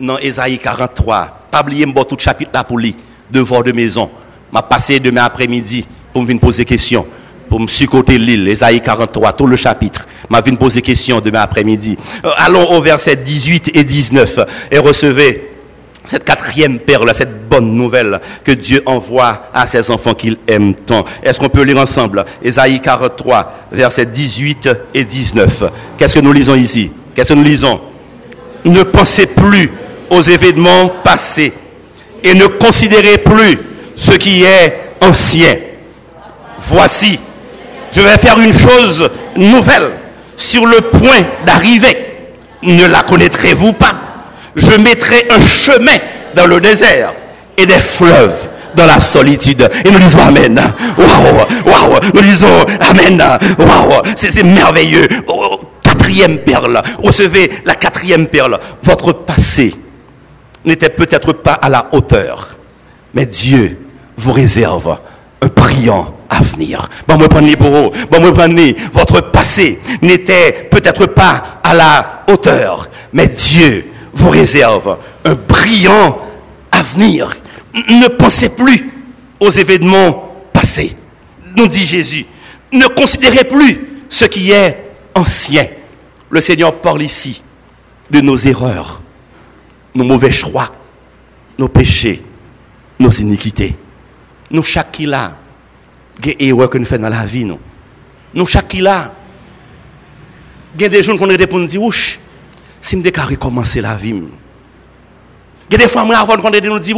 Speaker 2: Dans Ésaïe 43. Pas oublier tout chapitre là pour lui. Devoir de maison. M'a passé demain après-midi pour me poser question. Pour me succoter l'île. Ésaïe 43, tout le chapitre. M'a venir poser question demain après-midi. Euh, allons au verset 18 et 19. Et recevez cette quatrième perle, cette bonne nouvelle que Dieu envoie à ses enfants qu'il aime tant. Est-ce qu'on peut lire ensemble Ésaïe 43, versets 18 et 19. Qu'est-ce que nous lisons ici Qu'est-ce que nous lisons Ne pensez plus aux événements passés et ne considérez plus ce qui est ancien. Voici, je vais faire une chose nouvelle sur le point d'arriver. Ne la connaîtrez-vous pas je mettrai un chemin dans le désert et des fleuves dans la solitude. Et nous disons Amen. Waouh, waouh. Nous disons Amen. Waouh, c'est merveilleux. Quatrième perle. Recevez la quatrième perle? Votre passé n'était peut-être pas à la hauteur, mais Dieu vous réserve un brillant avenir. Bon, me prenez pour vous. Bon, prenez. Votre passé n'était peut-être pas à la hauteur, mais Dieu vous réserve un brillant avenir. Ne pensez plus aux événements passés. Nous dit Jésus, ne considérez plus ce qui est ancien. Le Seigneur parle ici de nos erreurs, nos mauvais choix, nos péchés, nos iniquités. Nous, chaque là, des erreurs que nous faisons dans la vie, nous. Nous, chaque là, des pour nous si je déclare recommencer la vie, il y a des fois, avant qu'on nous dire,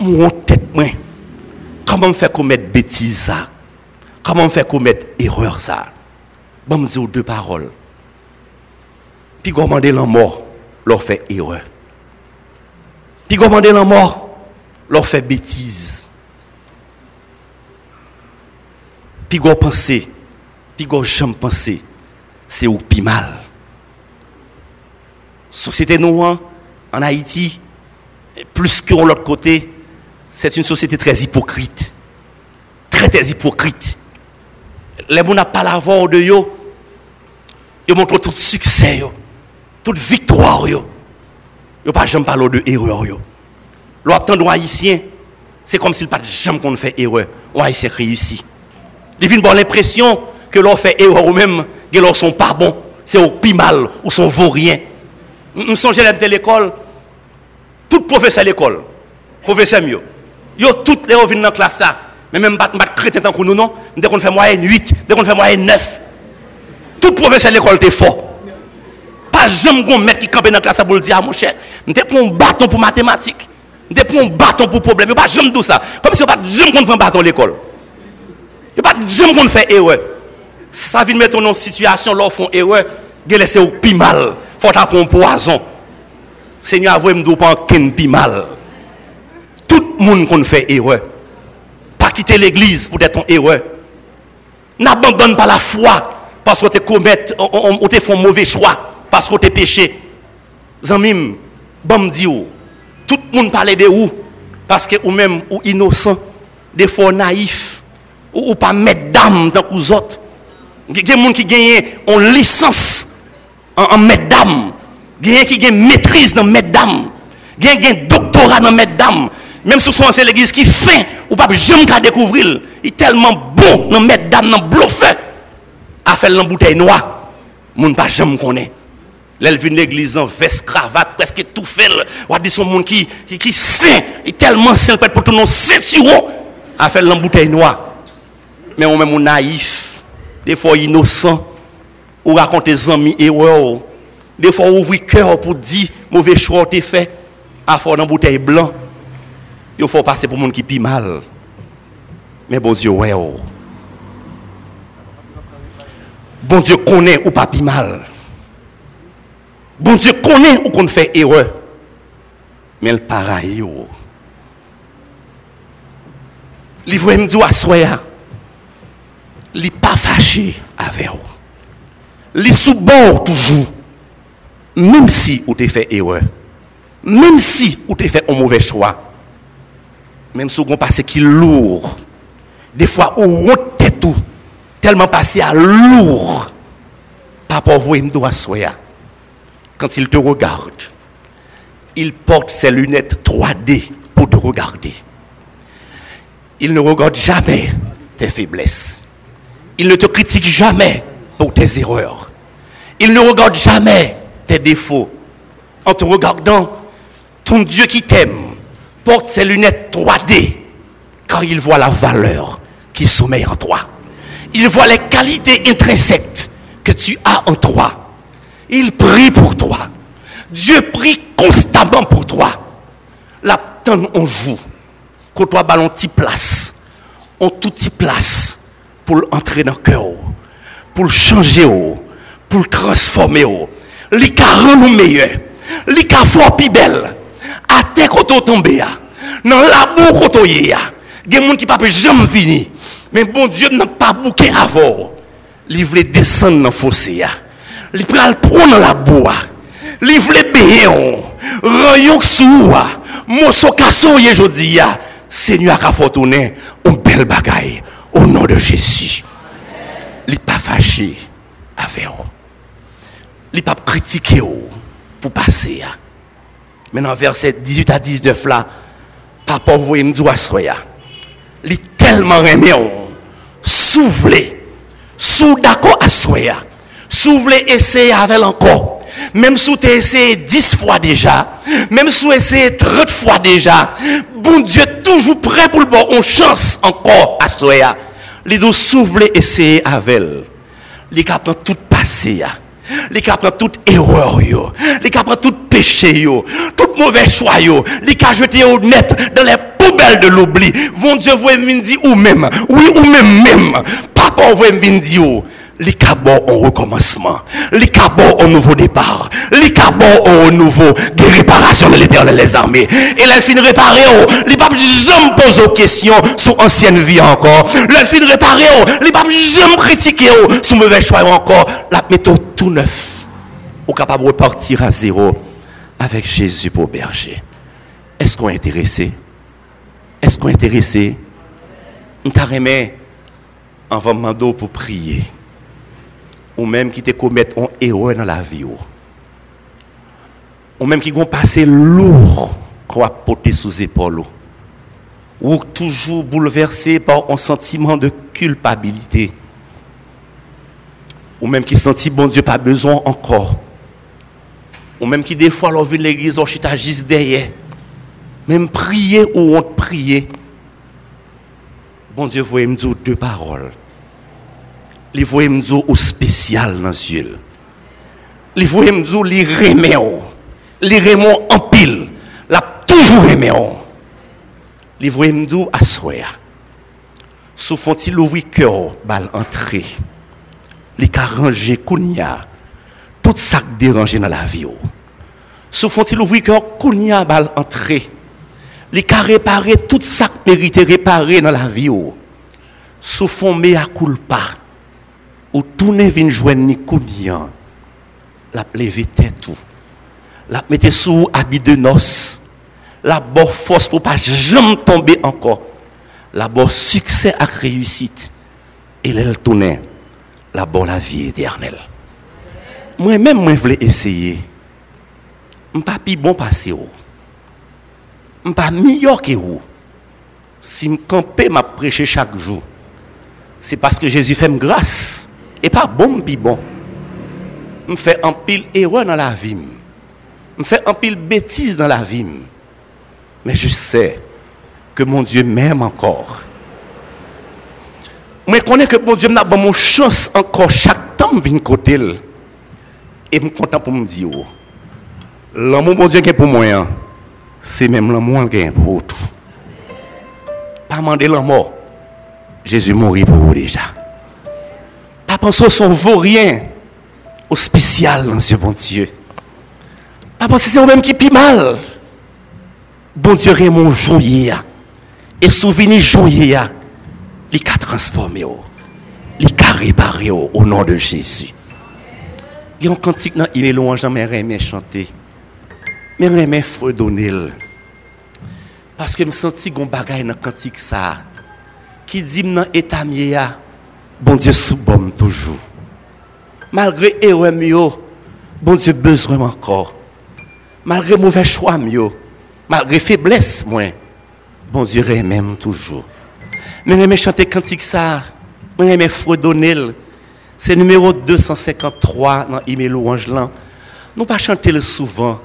Speaker 2: mon tête, moi, comment me faire commettre bêtise ça? Comment me faire commettre erreur ça? Bon, me dire deux paroles. Puis, demander la mort, leur fait erreur. Puis, demander la mort, leur fait bêtise. Puis, penser, puis, jamais penser, c'est au plus mal. Société noire en Haïti, plus que l'autre côté, c'est une société très hypocrite. Très, très hypocrite. Les gens n'ont pas la voix de eux. Ils montrent tout succès, toute victoire. Ils ne pas jamais parler de erreur. L'autre haïtien, c'est comme s'il pas jamais qu'on fait erreur. On haïtien réussi. Ils viennent avoir l'impression que l'on fait erreur ou même que l'on sont pas bons. C'est au pis mal ou sont vauriens. Nous sommes à l'école. Tout professeur à l'école, professeur mieux. Yo toutes les viennent dans la classe. Mais même pas crétin tant que nous non, dès qu'on fait moyenne 8, dès qu'on fait moyenne 9. Tout professeur à l'école était fort. Pas jamais un maître qui campe dans la classe pour le dire à mon cher, m'était pour un bâton pour mathématiques. M'était pour un bâton pour problème, pas jamais tout ça. Comme si on pas jamais qu'on prend bâton à l'école. Il pas jamais qu'on fait erreur. Ça vient mettre en situation là font erreur, gè laissé au pi mal. Faut apprendre un poison. Seigneur, vous me pas ken pi mal. Tout le monde qu'on fait erreur. Pas quitter l'église pour être en erreur. N'abandonne pas la foi parce que tu commet, on te fait un mauvais choix, parce que tu péché. Zamim, bon tout le monde parle de vous, parce que ou même ou innocent, des fois naïf, ou, pas mettre d'âme dans les autres. Il y a des gens qui gagnent en licence en, en y a qui gagnent maîtrise dans y a un doctorat dans d'âme. Même si sont c'est l'église qui fait, ou pas jamais découvrir. Il est tellement bon dans d'âme, dans bluffeur. A fait la bouteille noire. Moun pas jamais connaît. L'elle vient l'église en veste, cravate, presque tout fait. Ou dit son monde qui, qui, qui saint, il tellement saint pour tout nos ceinturon. A fait la bouteille noire. Mais on même naïf, des fois innocent, ou raconter amis et Des fois, ouvrir cœur pour dire mauvais choix t'es fait. À fond dans bouteille blanc. Il faut passer pour monde qui pis mal. Mais bon Dieu, ouais. Oh. Bon Dieu connaît ou pas pi mal. Bon Dieu connaît ou qu'on fait erreur. Mais le pareil. Oh. Livre me dit à soya. Il pas fâché avec vous. Les sous bord toujours. Même si vous avez fait erreur. Même si vous avez fait un mauvais choix. Même si vous avez passé qui lourd. Des fois, vous route tout. Tellement passé à lourd. Papa, vous me doit Quand il te regarde, il porte ses lunettes 3D pour te regarder. Il ne regarde jamais tes faiblesses. Il ne te critique jamais pour tes erreurs. Il ne regarde jamais tes défauts. En te regardant, ton Dieu qui t'aime porte ses lunettes 3D car il voit la valeur qui sommeille en toi. Il voit les qualités intrinsèques que tu as en toi. Il prie pour toi. Dieu prie constamment pour toi. La on joue. Quand toi ballon t'y place. On tout y place pour entrer dans le cœur pour changer, pour transformer. Li ka rend nous meilleur. Li ka fort plus belle. À terre quand on tombe dans la boue quand on y a. Des gens qui ne peuvent jamais venir. Mais bon Dieu n'a pas bouqué avant. Il voulait descendre dans le fossé. Il le prendre la boue. Il voulait béer. Rayon sous. Mosso kasso aujourd'hui. Seigneur a fait un bel bagaille. Au nom de Jésus il n'est pas fâché avec vous. Il n'est pas critiqué pour passer. Maintenant, verset 18 à 19 là, papa vous me dit soya. li tellement aimé soufflez sous d'accord à soya soufflez essayer avec encore même si tu essayé 10 fois déjà, même si tu essayé 30 fois déjà, bon Dieu toujours prêt pour le bon, on chance encore à Les deux souffler essayer avec elle. Les capteurs tout passé Les capteurs toute erreur yo. Capteurs tout péché. Tout mauvais choix yo. Jeté au net dans les poubelles de l'oubli. Bon Dieu vous me dire ou même. Oui ou même même. Papa vous me dire les cabos au recommencement, les cabos au nouveau départ, les cabos au nouveau des réparations de l'éternel les armées. Et la fin réparé, les papes jamais posent aux questions sur ancienne vie encore. La fin réparé, les papes jamais critiquer sur mauvais choix encore. La méthode tout neuf, ou capable de repartir à zéro avec Jésus pour berger. Est-ce qu'on est intéressé? Est-ce qu'on est intéressé? On t'a remis en pour prier ou même qui te commettent un erreur dans la vie. Ou même qui vont passer lourd qu'on va porter sous épaules. Ou toujours bouleversé par un sentiment de culpabilité. Ou même qui sentit bon Dieu pas besoin encore. Ou même qui des fois leur de l'église on chita juste derrière. Même prier ou on prier. Bon Dieu, vous me deux paroles les voyez me dire au spécial dans yeux. Les voyez me dire les remet les remet en pile, la toujours remet Les voyez me dire à soya. Sous font-ils ouvrir cœur bal entrer. Les ranger kounia tout ça dérangé dans la vie. Sous font-ils ouvrir cœur kounia bal entrer. Les réparer tout ça mérité réparer dans la vie. Sous font mea culpa ou tourner vin joindre ni la lever tout. La mettre sous habit de noces. La bonne force pour pas jamais tomber encore. La bonne succès à réussite. Et elle tourner la bonne la vie éternelle. Moi même moi voulais essayer. Pas plus bon passer ou. Pas meilleur que vous si me camper m'a chaque jour. C'est parce que Jésus fait grâce et pas bon puis bon. Je fais un pile erreur dans la vie. Je fais un pile bêtise dans la vie. Mais je sais que mon Dieu m'aime encore. Je connais que mon Dieu m'a donné mon chance encore chaque temps vient côté. Et je suis content pour me dire, l'amour mon Dieu qui est pour moi, hein, c'est même l'amour qui est pour tout. Pas demander l'amour. Jésus mourit pour vous déjà. Penser son vaurien au spécial dans ce bon Dieu. Pas penser c'est vous-même qui pis mal. Bon Dieu mon joyeux. Et souvenir joyeux. Il a transformé. Il a réparé au nom de Jésus. Il y a un cantique dans il est loin, jamais aimé chanter. Mais aimé fredonner. Parce que je me sens qu'on bagaille dans le cantique ça. Qui dit dans l'état bon Dieu sous bon toujours. Malgré erreur bon Dieu besoin encore. Malgré mauvais choix malgré faiblesse moins, bon Dieu même toujours. Mais j'aime chanter cantique ça, j'aime fredonner. C'est numéro 253 dans l'email louange là. Nous pas chanter le souvent,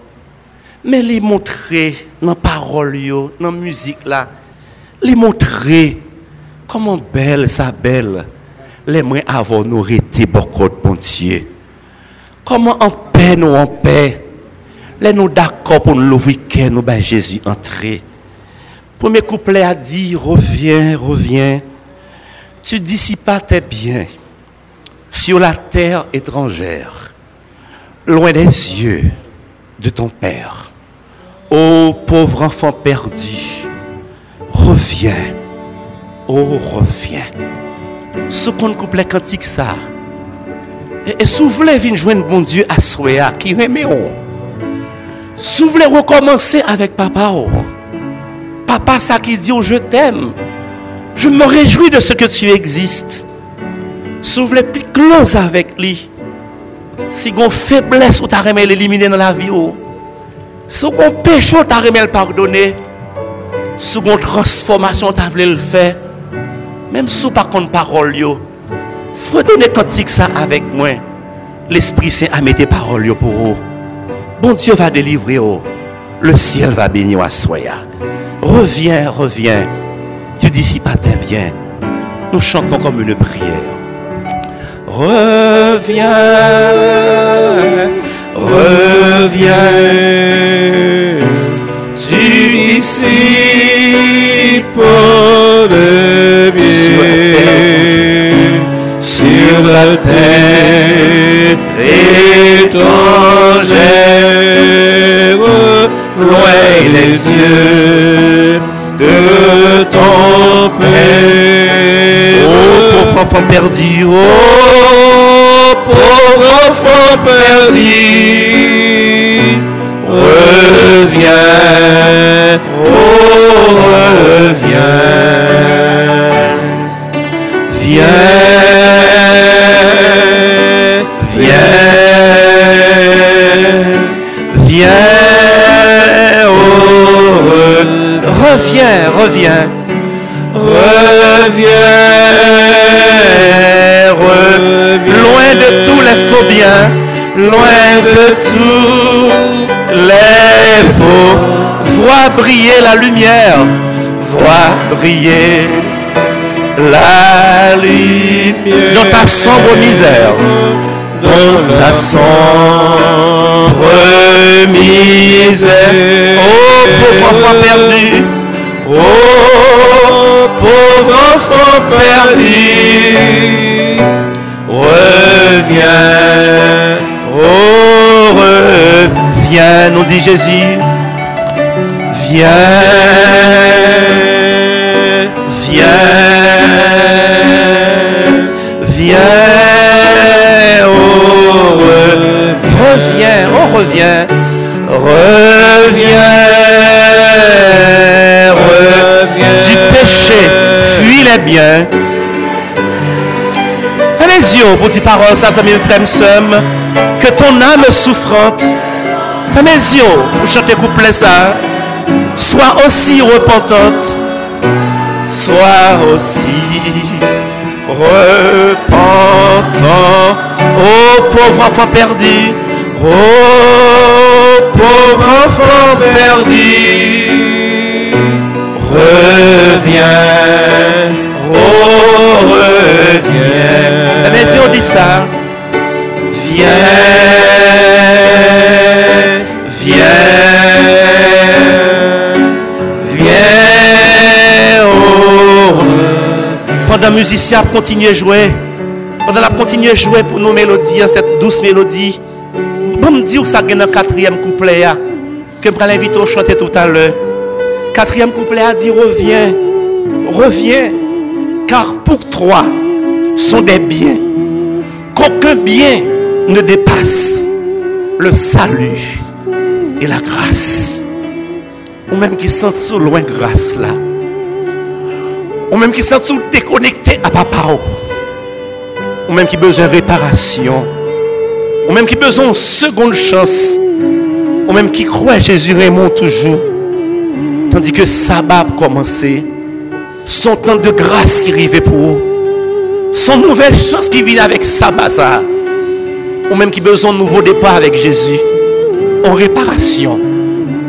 Speaker 2: mais les montrer dans parole dans la musique là, les montrer comment belle ça belle les moins avant nous été beaucoup bon Dieu. Comment en paix nous en paix. Les nous d'accord pour nous l'ouvrir nous ben Jésus entrer. Premier couplet a dit reviens, reviens. Tu dissipas tes biens sur la terre étrangère, loin des yeux de ton Père. Ô pauvre enfant perdu, reviens, ô reviens ce qu'on couplet cantique ça. Et, si vous voulez venir joindre bon Dieu à Soya, qui remet Si vous voulez recommencer avec papa, papa ça qui dit oh, je t'aime, je me réjouis de ce que tu existes. Si vous voulez plus close avec lui, si vous faiblesse ou tu as l'éliminer dans la vie, si vous péché ou tu as le pardonner, si vous transformation tu as le faire, Même sous par contre parole, yo, donner cantique ça avec moi. L'Esprit Saint a mis tes paroles pour vous. Bon Dieu va délivrer. Oh. Le ciel va bénir à soya. Reviens, reviens. Tu dissipes pas tes biens. Nous chantons comme une prière. Reviens, reviens. Tu dissipes bien sur la terre étrangère, loin les yeux de ton Père. Oh, enfant perdu, oh, pauvre enfant perdu, reviens, oh, reviens, viens. reviens, reviens, reviens, loin de tous les faux biens, loin de tous les faux. Vois briller la lumière, vois briller la lumière dans ta sombre misère, dans ta sombre misère. Oh pauvre enfant perdu, Oh, pauvre enfant perdu, reviens, oh, reviens, nous dit Jésus, viens, viens, viens, oh, reviens, oh, reviens, reviens du péché, fuis les biens. Fais les yeux pour dire parole, ça, ça frères, somme. Que ton âme souffrante, fais mes yeux pour chanter couplet ça. Sois aussi repentante, sois aussi repentant. Oh pauvre enfant perdu, oh pauvre enfant perdu reviens, oh reviens. Mais si on dit ça, viens, viens, Pendant que musicien continue à jouer, pendant la continue à jouer pour nos mélodies, cette douce mélodie, bon me dire ça gagne un quatrième couplet que je l'inviter à chanter tout à l'heure. Quatrième couplet a dit reviens, reviens, car pour toi sont des biens qu'aucun bien ne dépasse le salut et la grâce. Ou même qui sont sous loin grâce là. Ou même qui sont déconnectés à papa. Ou même qui besoin de réparation. Ou même qui besoin de seconde chance. Ou même qui croit Jésus Raymond toujours. Tandis que sabbat a commencé. Son temps de grâce qui arrivait pour vous. Son nouvelle chance qui vient avec sabbat ça. Ou même qui besoin de nouveau départ avec Jésus. En réparation.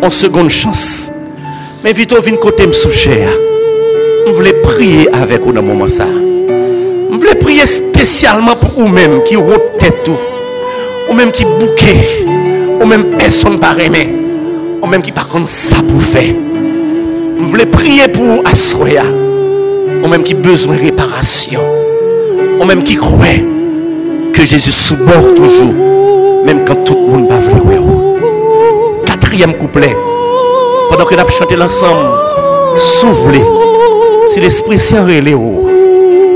Speaker 2: En seconde chance. Mais vite au vin côté me sous cher. Je voulais prier avec vous dans ce moment ça. Je voulais prier spécialement pour vous-même qui tête tout. Ou même qui bouquet. Ou même personne pas aimé. Ou même qui par contre ça pour faire. Je voulais prier pour Asroya. Ou même qui besoin de réparation. Ou même qui croit que Jésus soubord toujours. Même quand tout le monde va vouloir. Quatrième couplet. Pendant que nous chanté l'ensemble. Soufflez. Si l'Esprit Saint relève,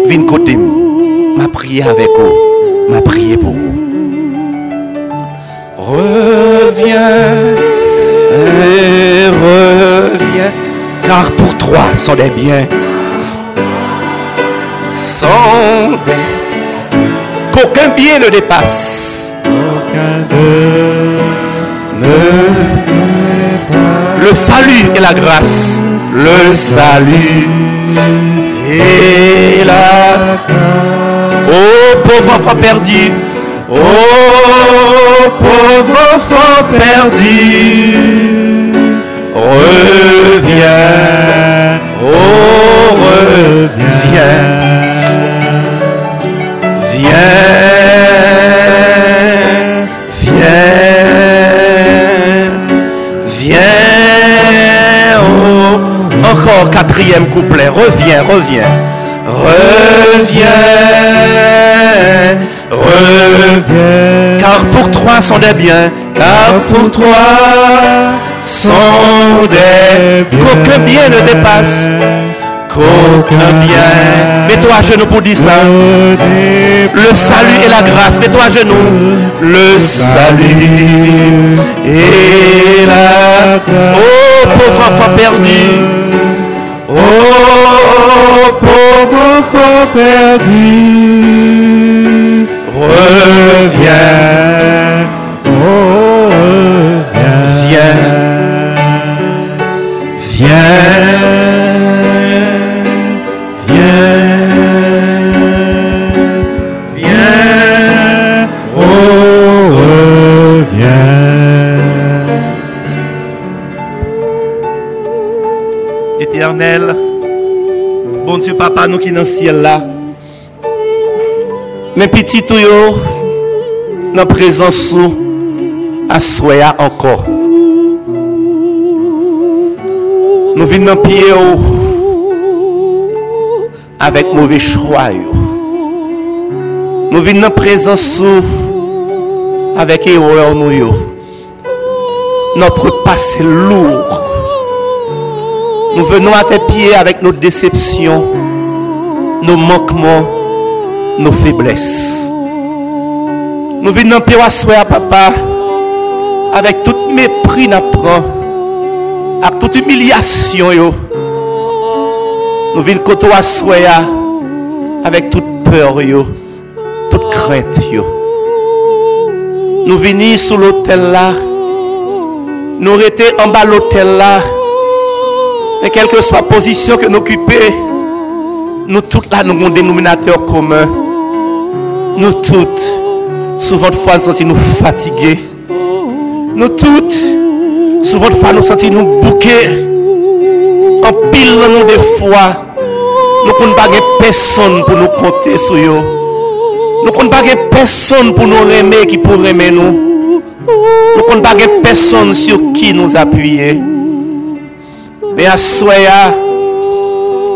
Speaker 2: viens côté m'a prié avec vous. M'a prié pour vous. Reviens et reviens. Car pour toi sont des biens, sont des qu'aucun bien ne dépasse. Aucun ne Le salut et la grâce, le salut Et là, oh pauvre enfant perdu, oh pauvre enfant perdu, reviens, oh reviens, viens, quatrième couplet, reviens, reviens, reviens, reviens, car pour toi sont des biens, car pour toi sont des biens, qu'aucun bien ne dépasse, qu'aucun bien. Mets-toi à genoux pour dire ça. Le salut et la grâce. Mets-toi à genoux. Le salut et la grâce. Oh, pauvre enfant perdu. Oh, pauvre enfant perdu. Reviens. Oh, reviens. Viens. Viens. Bon Dieu papa, nous qui dans le ciel là, mes petits tuyaux, dans présence sous, à soya encore. Nous venons dans pied avec mauvais choix. Nous venons dans présence avec erreur nous. Notre passé lourd. Nous venons à tes pieds avec nos déceptions, nos manquements, nos faiblesses. Nous venons pied à soi, papa, avec tout mépris avec toute humiliation. Yo. Nous venons côté à soi avec toute peur, yo, toute crainte. Yo. Nous venons sous l'hôtel là, nous étions en bas l'hôtel là. Mais quelle que soit la position que nous occupons, nous toutes là, nous avons un dénominateur commun. Nous toutes, souvent de fois, nous sentons nous fatigués. Nous toutes, souvent de fois, nous sentons nous bouqués. En pile, nous des fois, nous ne pas de personne pour nous compter sur eux. Nous ne pas de personne pour nous aimer qui pourrait aimer nous. Nous ne pas de personne sur qui nous appuyer. Mais à soya,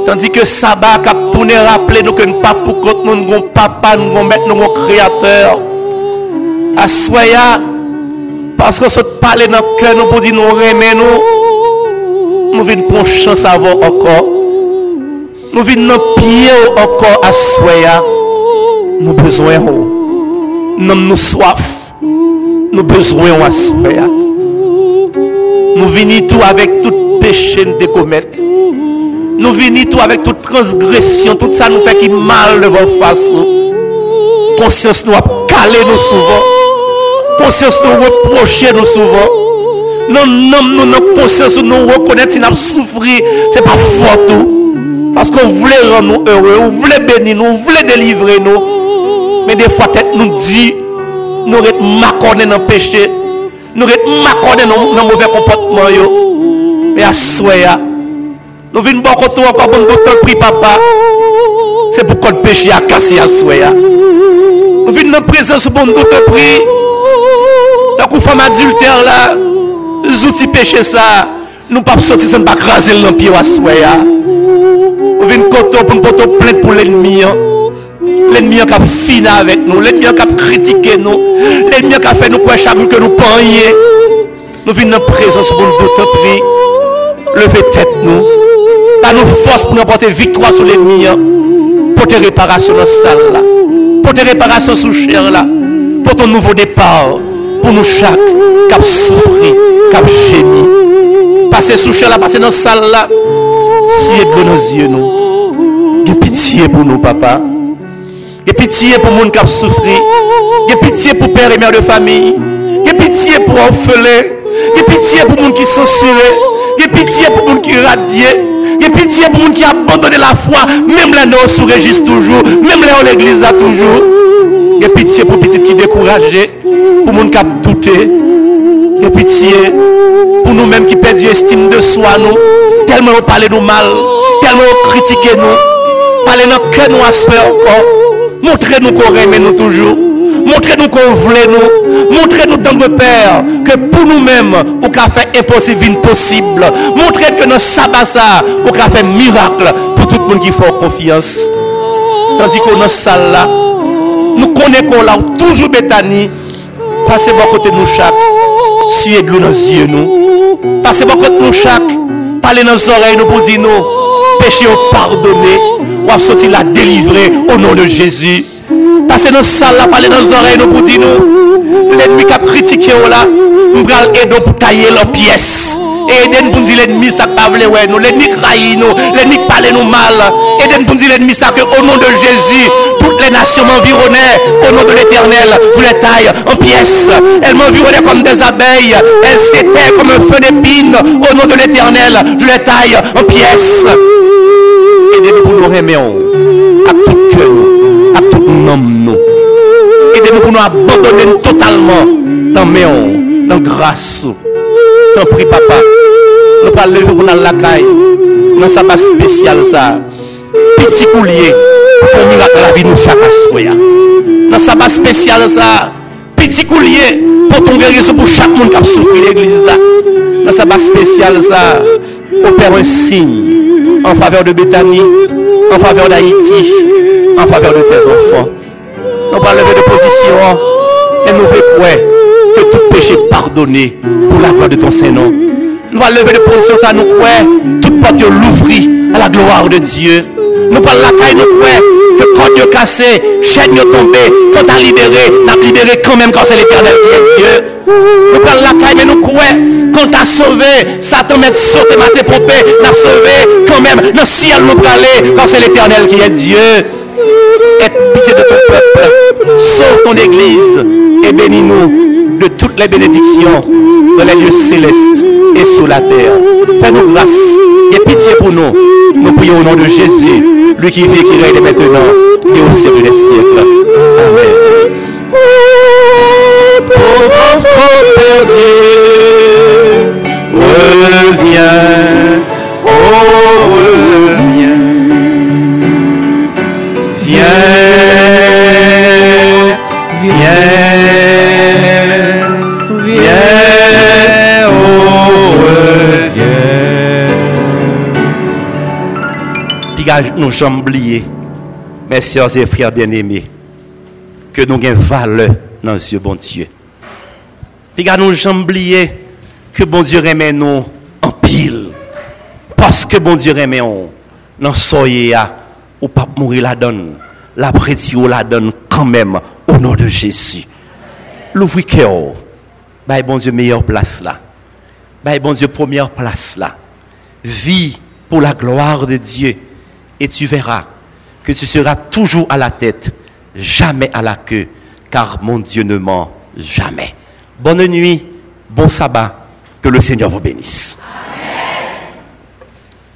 Speaker 2: tandis que sabbat a tourné rappeler nous que nous pas pour compte nous nous papa, nous nous maître, nous créateur. À soya, parce que ce parler dans le cœur nous pour dire nous aimer nous, nous venons prendre chance encore. Nous venons pied encore à soya. Nous besoin nous nous soif. Nous besoin à soya. Nous venons tout avec tout péché de commettre. Nous venons tout avec toute transgression, tout ça nous fait qui mal devant face. Conscience nous a calé nous souvent. Conscience nous reprocher nous souvent. Non, non, nous, notre conscience nous reconnaître si nous souffert, ce n'est pas faute. tout. Parce qu'on voulait rendre nous heureux, on voulait bénir nous, on voulait délivrer nous. Mais des fois, tête nous dit, nous sommes maconnés dans le péché, nous sommes maconnés dans le mauvais comportement. Mais à soya, nous venons bon côté encore bon côté prix papa. C'est pour qu'on péché à casser à soya. Nous venons dans présence bon côté prix. Donc aux femmes adultères là, les outils péché ça. Nous pas sortir sans pas craser le pied à soya. Nous venons côté pour côté plein pour l'ennemi. L'ennemi qui a fini avec nous, l'ennemi qui a critiqué nous, l'ennemi qui a fait nous croire chaque jour que nous panier. Nous venons dans présence pour nous tout prix. Levez tête nous. Pas nous force pour nous apporter victoire sur l'ennemi. hein. Pour tes réparations dans la salle là. Pour tes réparations sous chair là. Pour ton nouveau départ. Pour nous chaque qui a souffert, qui a gémi. Passez sous chair là, passez dans la salle là. Si de nos yeux nous. Ayez pitié pour nous, papa. Ayez pitié pour gens qui ont souffert. Ayez pitié pour père et mère de famille. Ayez pitié pour orphelins. Ayez pitié pour gens qui sont censurés. Ayez pitié pour les gens qui radiés. Et pitié pour les qui a abandonné la foi, même là nous sous toujours, même là l'église a toujours. Et pitié pour les qui découragé, pour les qui a douté. Et pitié pour nous-mêmes qui perdent estime de soi, nous, tellement on parle mal, tellement on critique nous, parlez nous que nous aspect encore. Montrez-nous qu'on aime nous toujours. Montrez-nous qu'on voulait nous. Montrez-nous dans le Père que pour nous-mêmes, on a fait impossible impossible. Montrez que dans sabbat ça, a fait miracle pour tout le monde qui fait confiance. Tandis qu'on dans salle là, nous connaissons toujours Bethany. Passez bon côté de nous chaque. Suez de l'eau dans les yeux nous. Passez bon côté de nous chaque. Parlez dans nos oreilles nous pour dire nous. Péché pardonné. On va sortir la délivrer au nom de Jésus. Passez dans la salle là, parlez dans les oreilles nous pour dire nous. L'ennemi qui a critiqué là, nous allons aider pour tailler leurs pièces. Et aider pour dire l'ennemi ça pas ouais nous, l'ennemi trahit nous, l'ennemi parle nous mal. Aider pour dire l'ennemi ça que au nom de Jésus, toutes les nations m'environnaient au nom de l'éternel, je les taille en pièces. Elles m'environnaient comme des abeilles, elles s'étaient comme un feu d'épine au nom de l'éternel, je les taille en pièces. Aidez-nous pour nous remettre à tout cœur, nom nous. Pour nous abandonner totalement dans nous, dans grâce. T'en prie, papa. Nous pas lever pour la caille. Dans sa base spéciale, ça. Petit coulier. Faut miracle dans la vie nous chaque soir. Dans sa base spéciale, ça. Petit coulier. Pour ton guérison pour chaque monde qui a souffert l'église là. Dans sa base spéciale, ça. Opère un signe en faveur de Bethany, en faveur d'Haïti, en faveur de tes enfants. Nous pas lever de position et nous voulons croire que tout péché pardonné pour la gloire de ton Saint-Nom. Nous allons lever de position ça, nous croyons, toute porte l'ouvrir à la gloire de Dieu. Nous parlons la caille, nous croyons que quand Dieu cassé, chaîne est tombé, quand tu libéré, n'a libéré quand même quand c'est l'éternel qui est Dieu. Nous parlons la caille, mais nous croyons quand tu as sauvé, Satan m'a sauté, m'a dépompé, n'a sauvé quand même. Le ciel, nous parlons quand c'est l'éternel qui est Dieu. Pitié de ton peuple, sauve ton église et bénis-nous de toutes les bénédictions dans les lieux célestes et sous la terre. Fais-nous grâce et pitié pour nous. Nous prions au nom de Jésus, lui qui vit et qui règne maintenant et au siècle des siècles. Amen. Reviens, oh reviens. Viens, viens, viens, oh reviens. Nous sommes oubliés, mes soeurs et frères bien-aimés, que nous avons valeur dans yeux, bon Dieu. Puis nous sommes oubliés que bon Dieu remet nous en pile. Parce que bon Dieu remet nous dans soyez ou pas mourir la donne. La ou la donne quand même au nom de Jésus. L'ouvrir cœur. Bah, bon Dieu, meilleure place là. Bah, bon Dieu, première place là. Vis pour la gloire de Dieu. Et tu verras que tu seras toujours à la tête, jamais à la queue, car mon Dieu ne ment jamais. Bonne nuit, bon sabbat, que le Seigneur vous bénisse.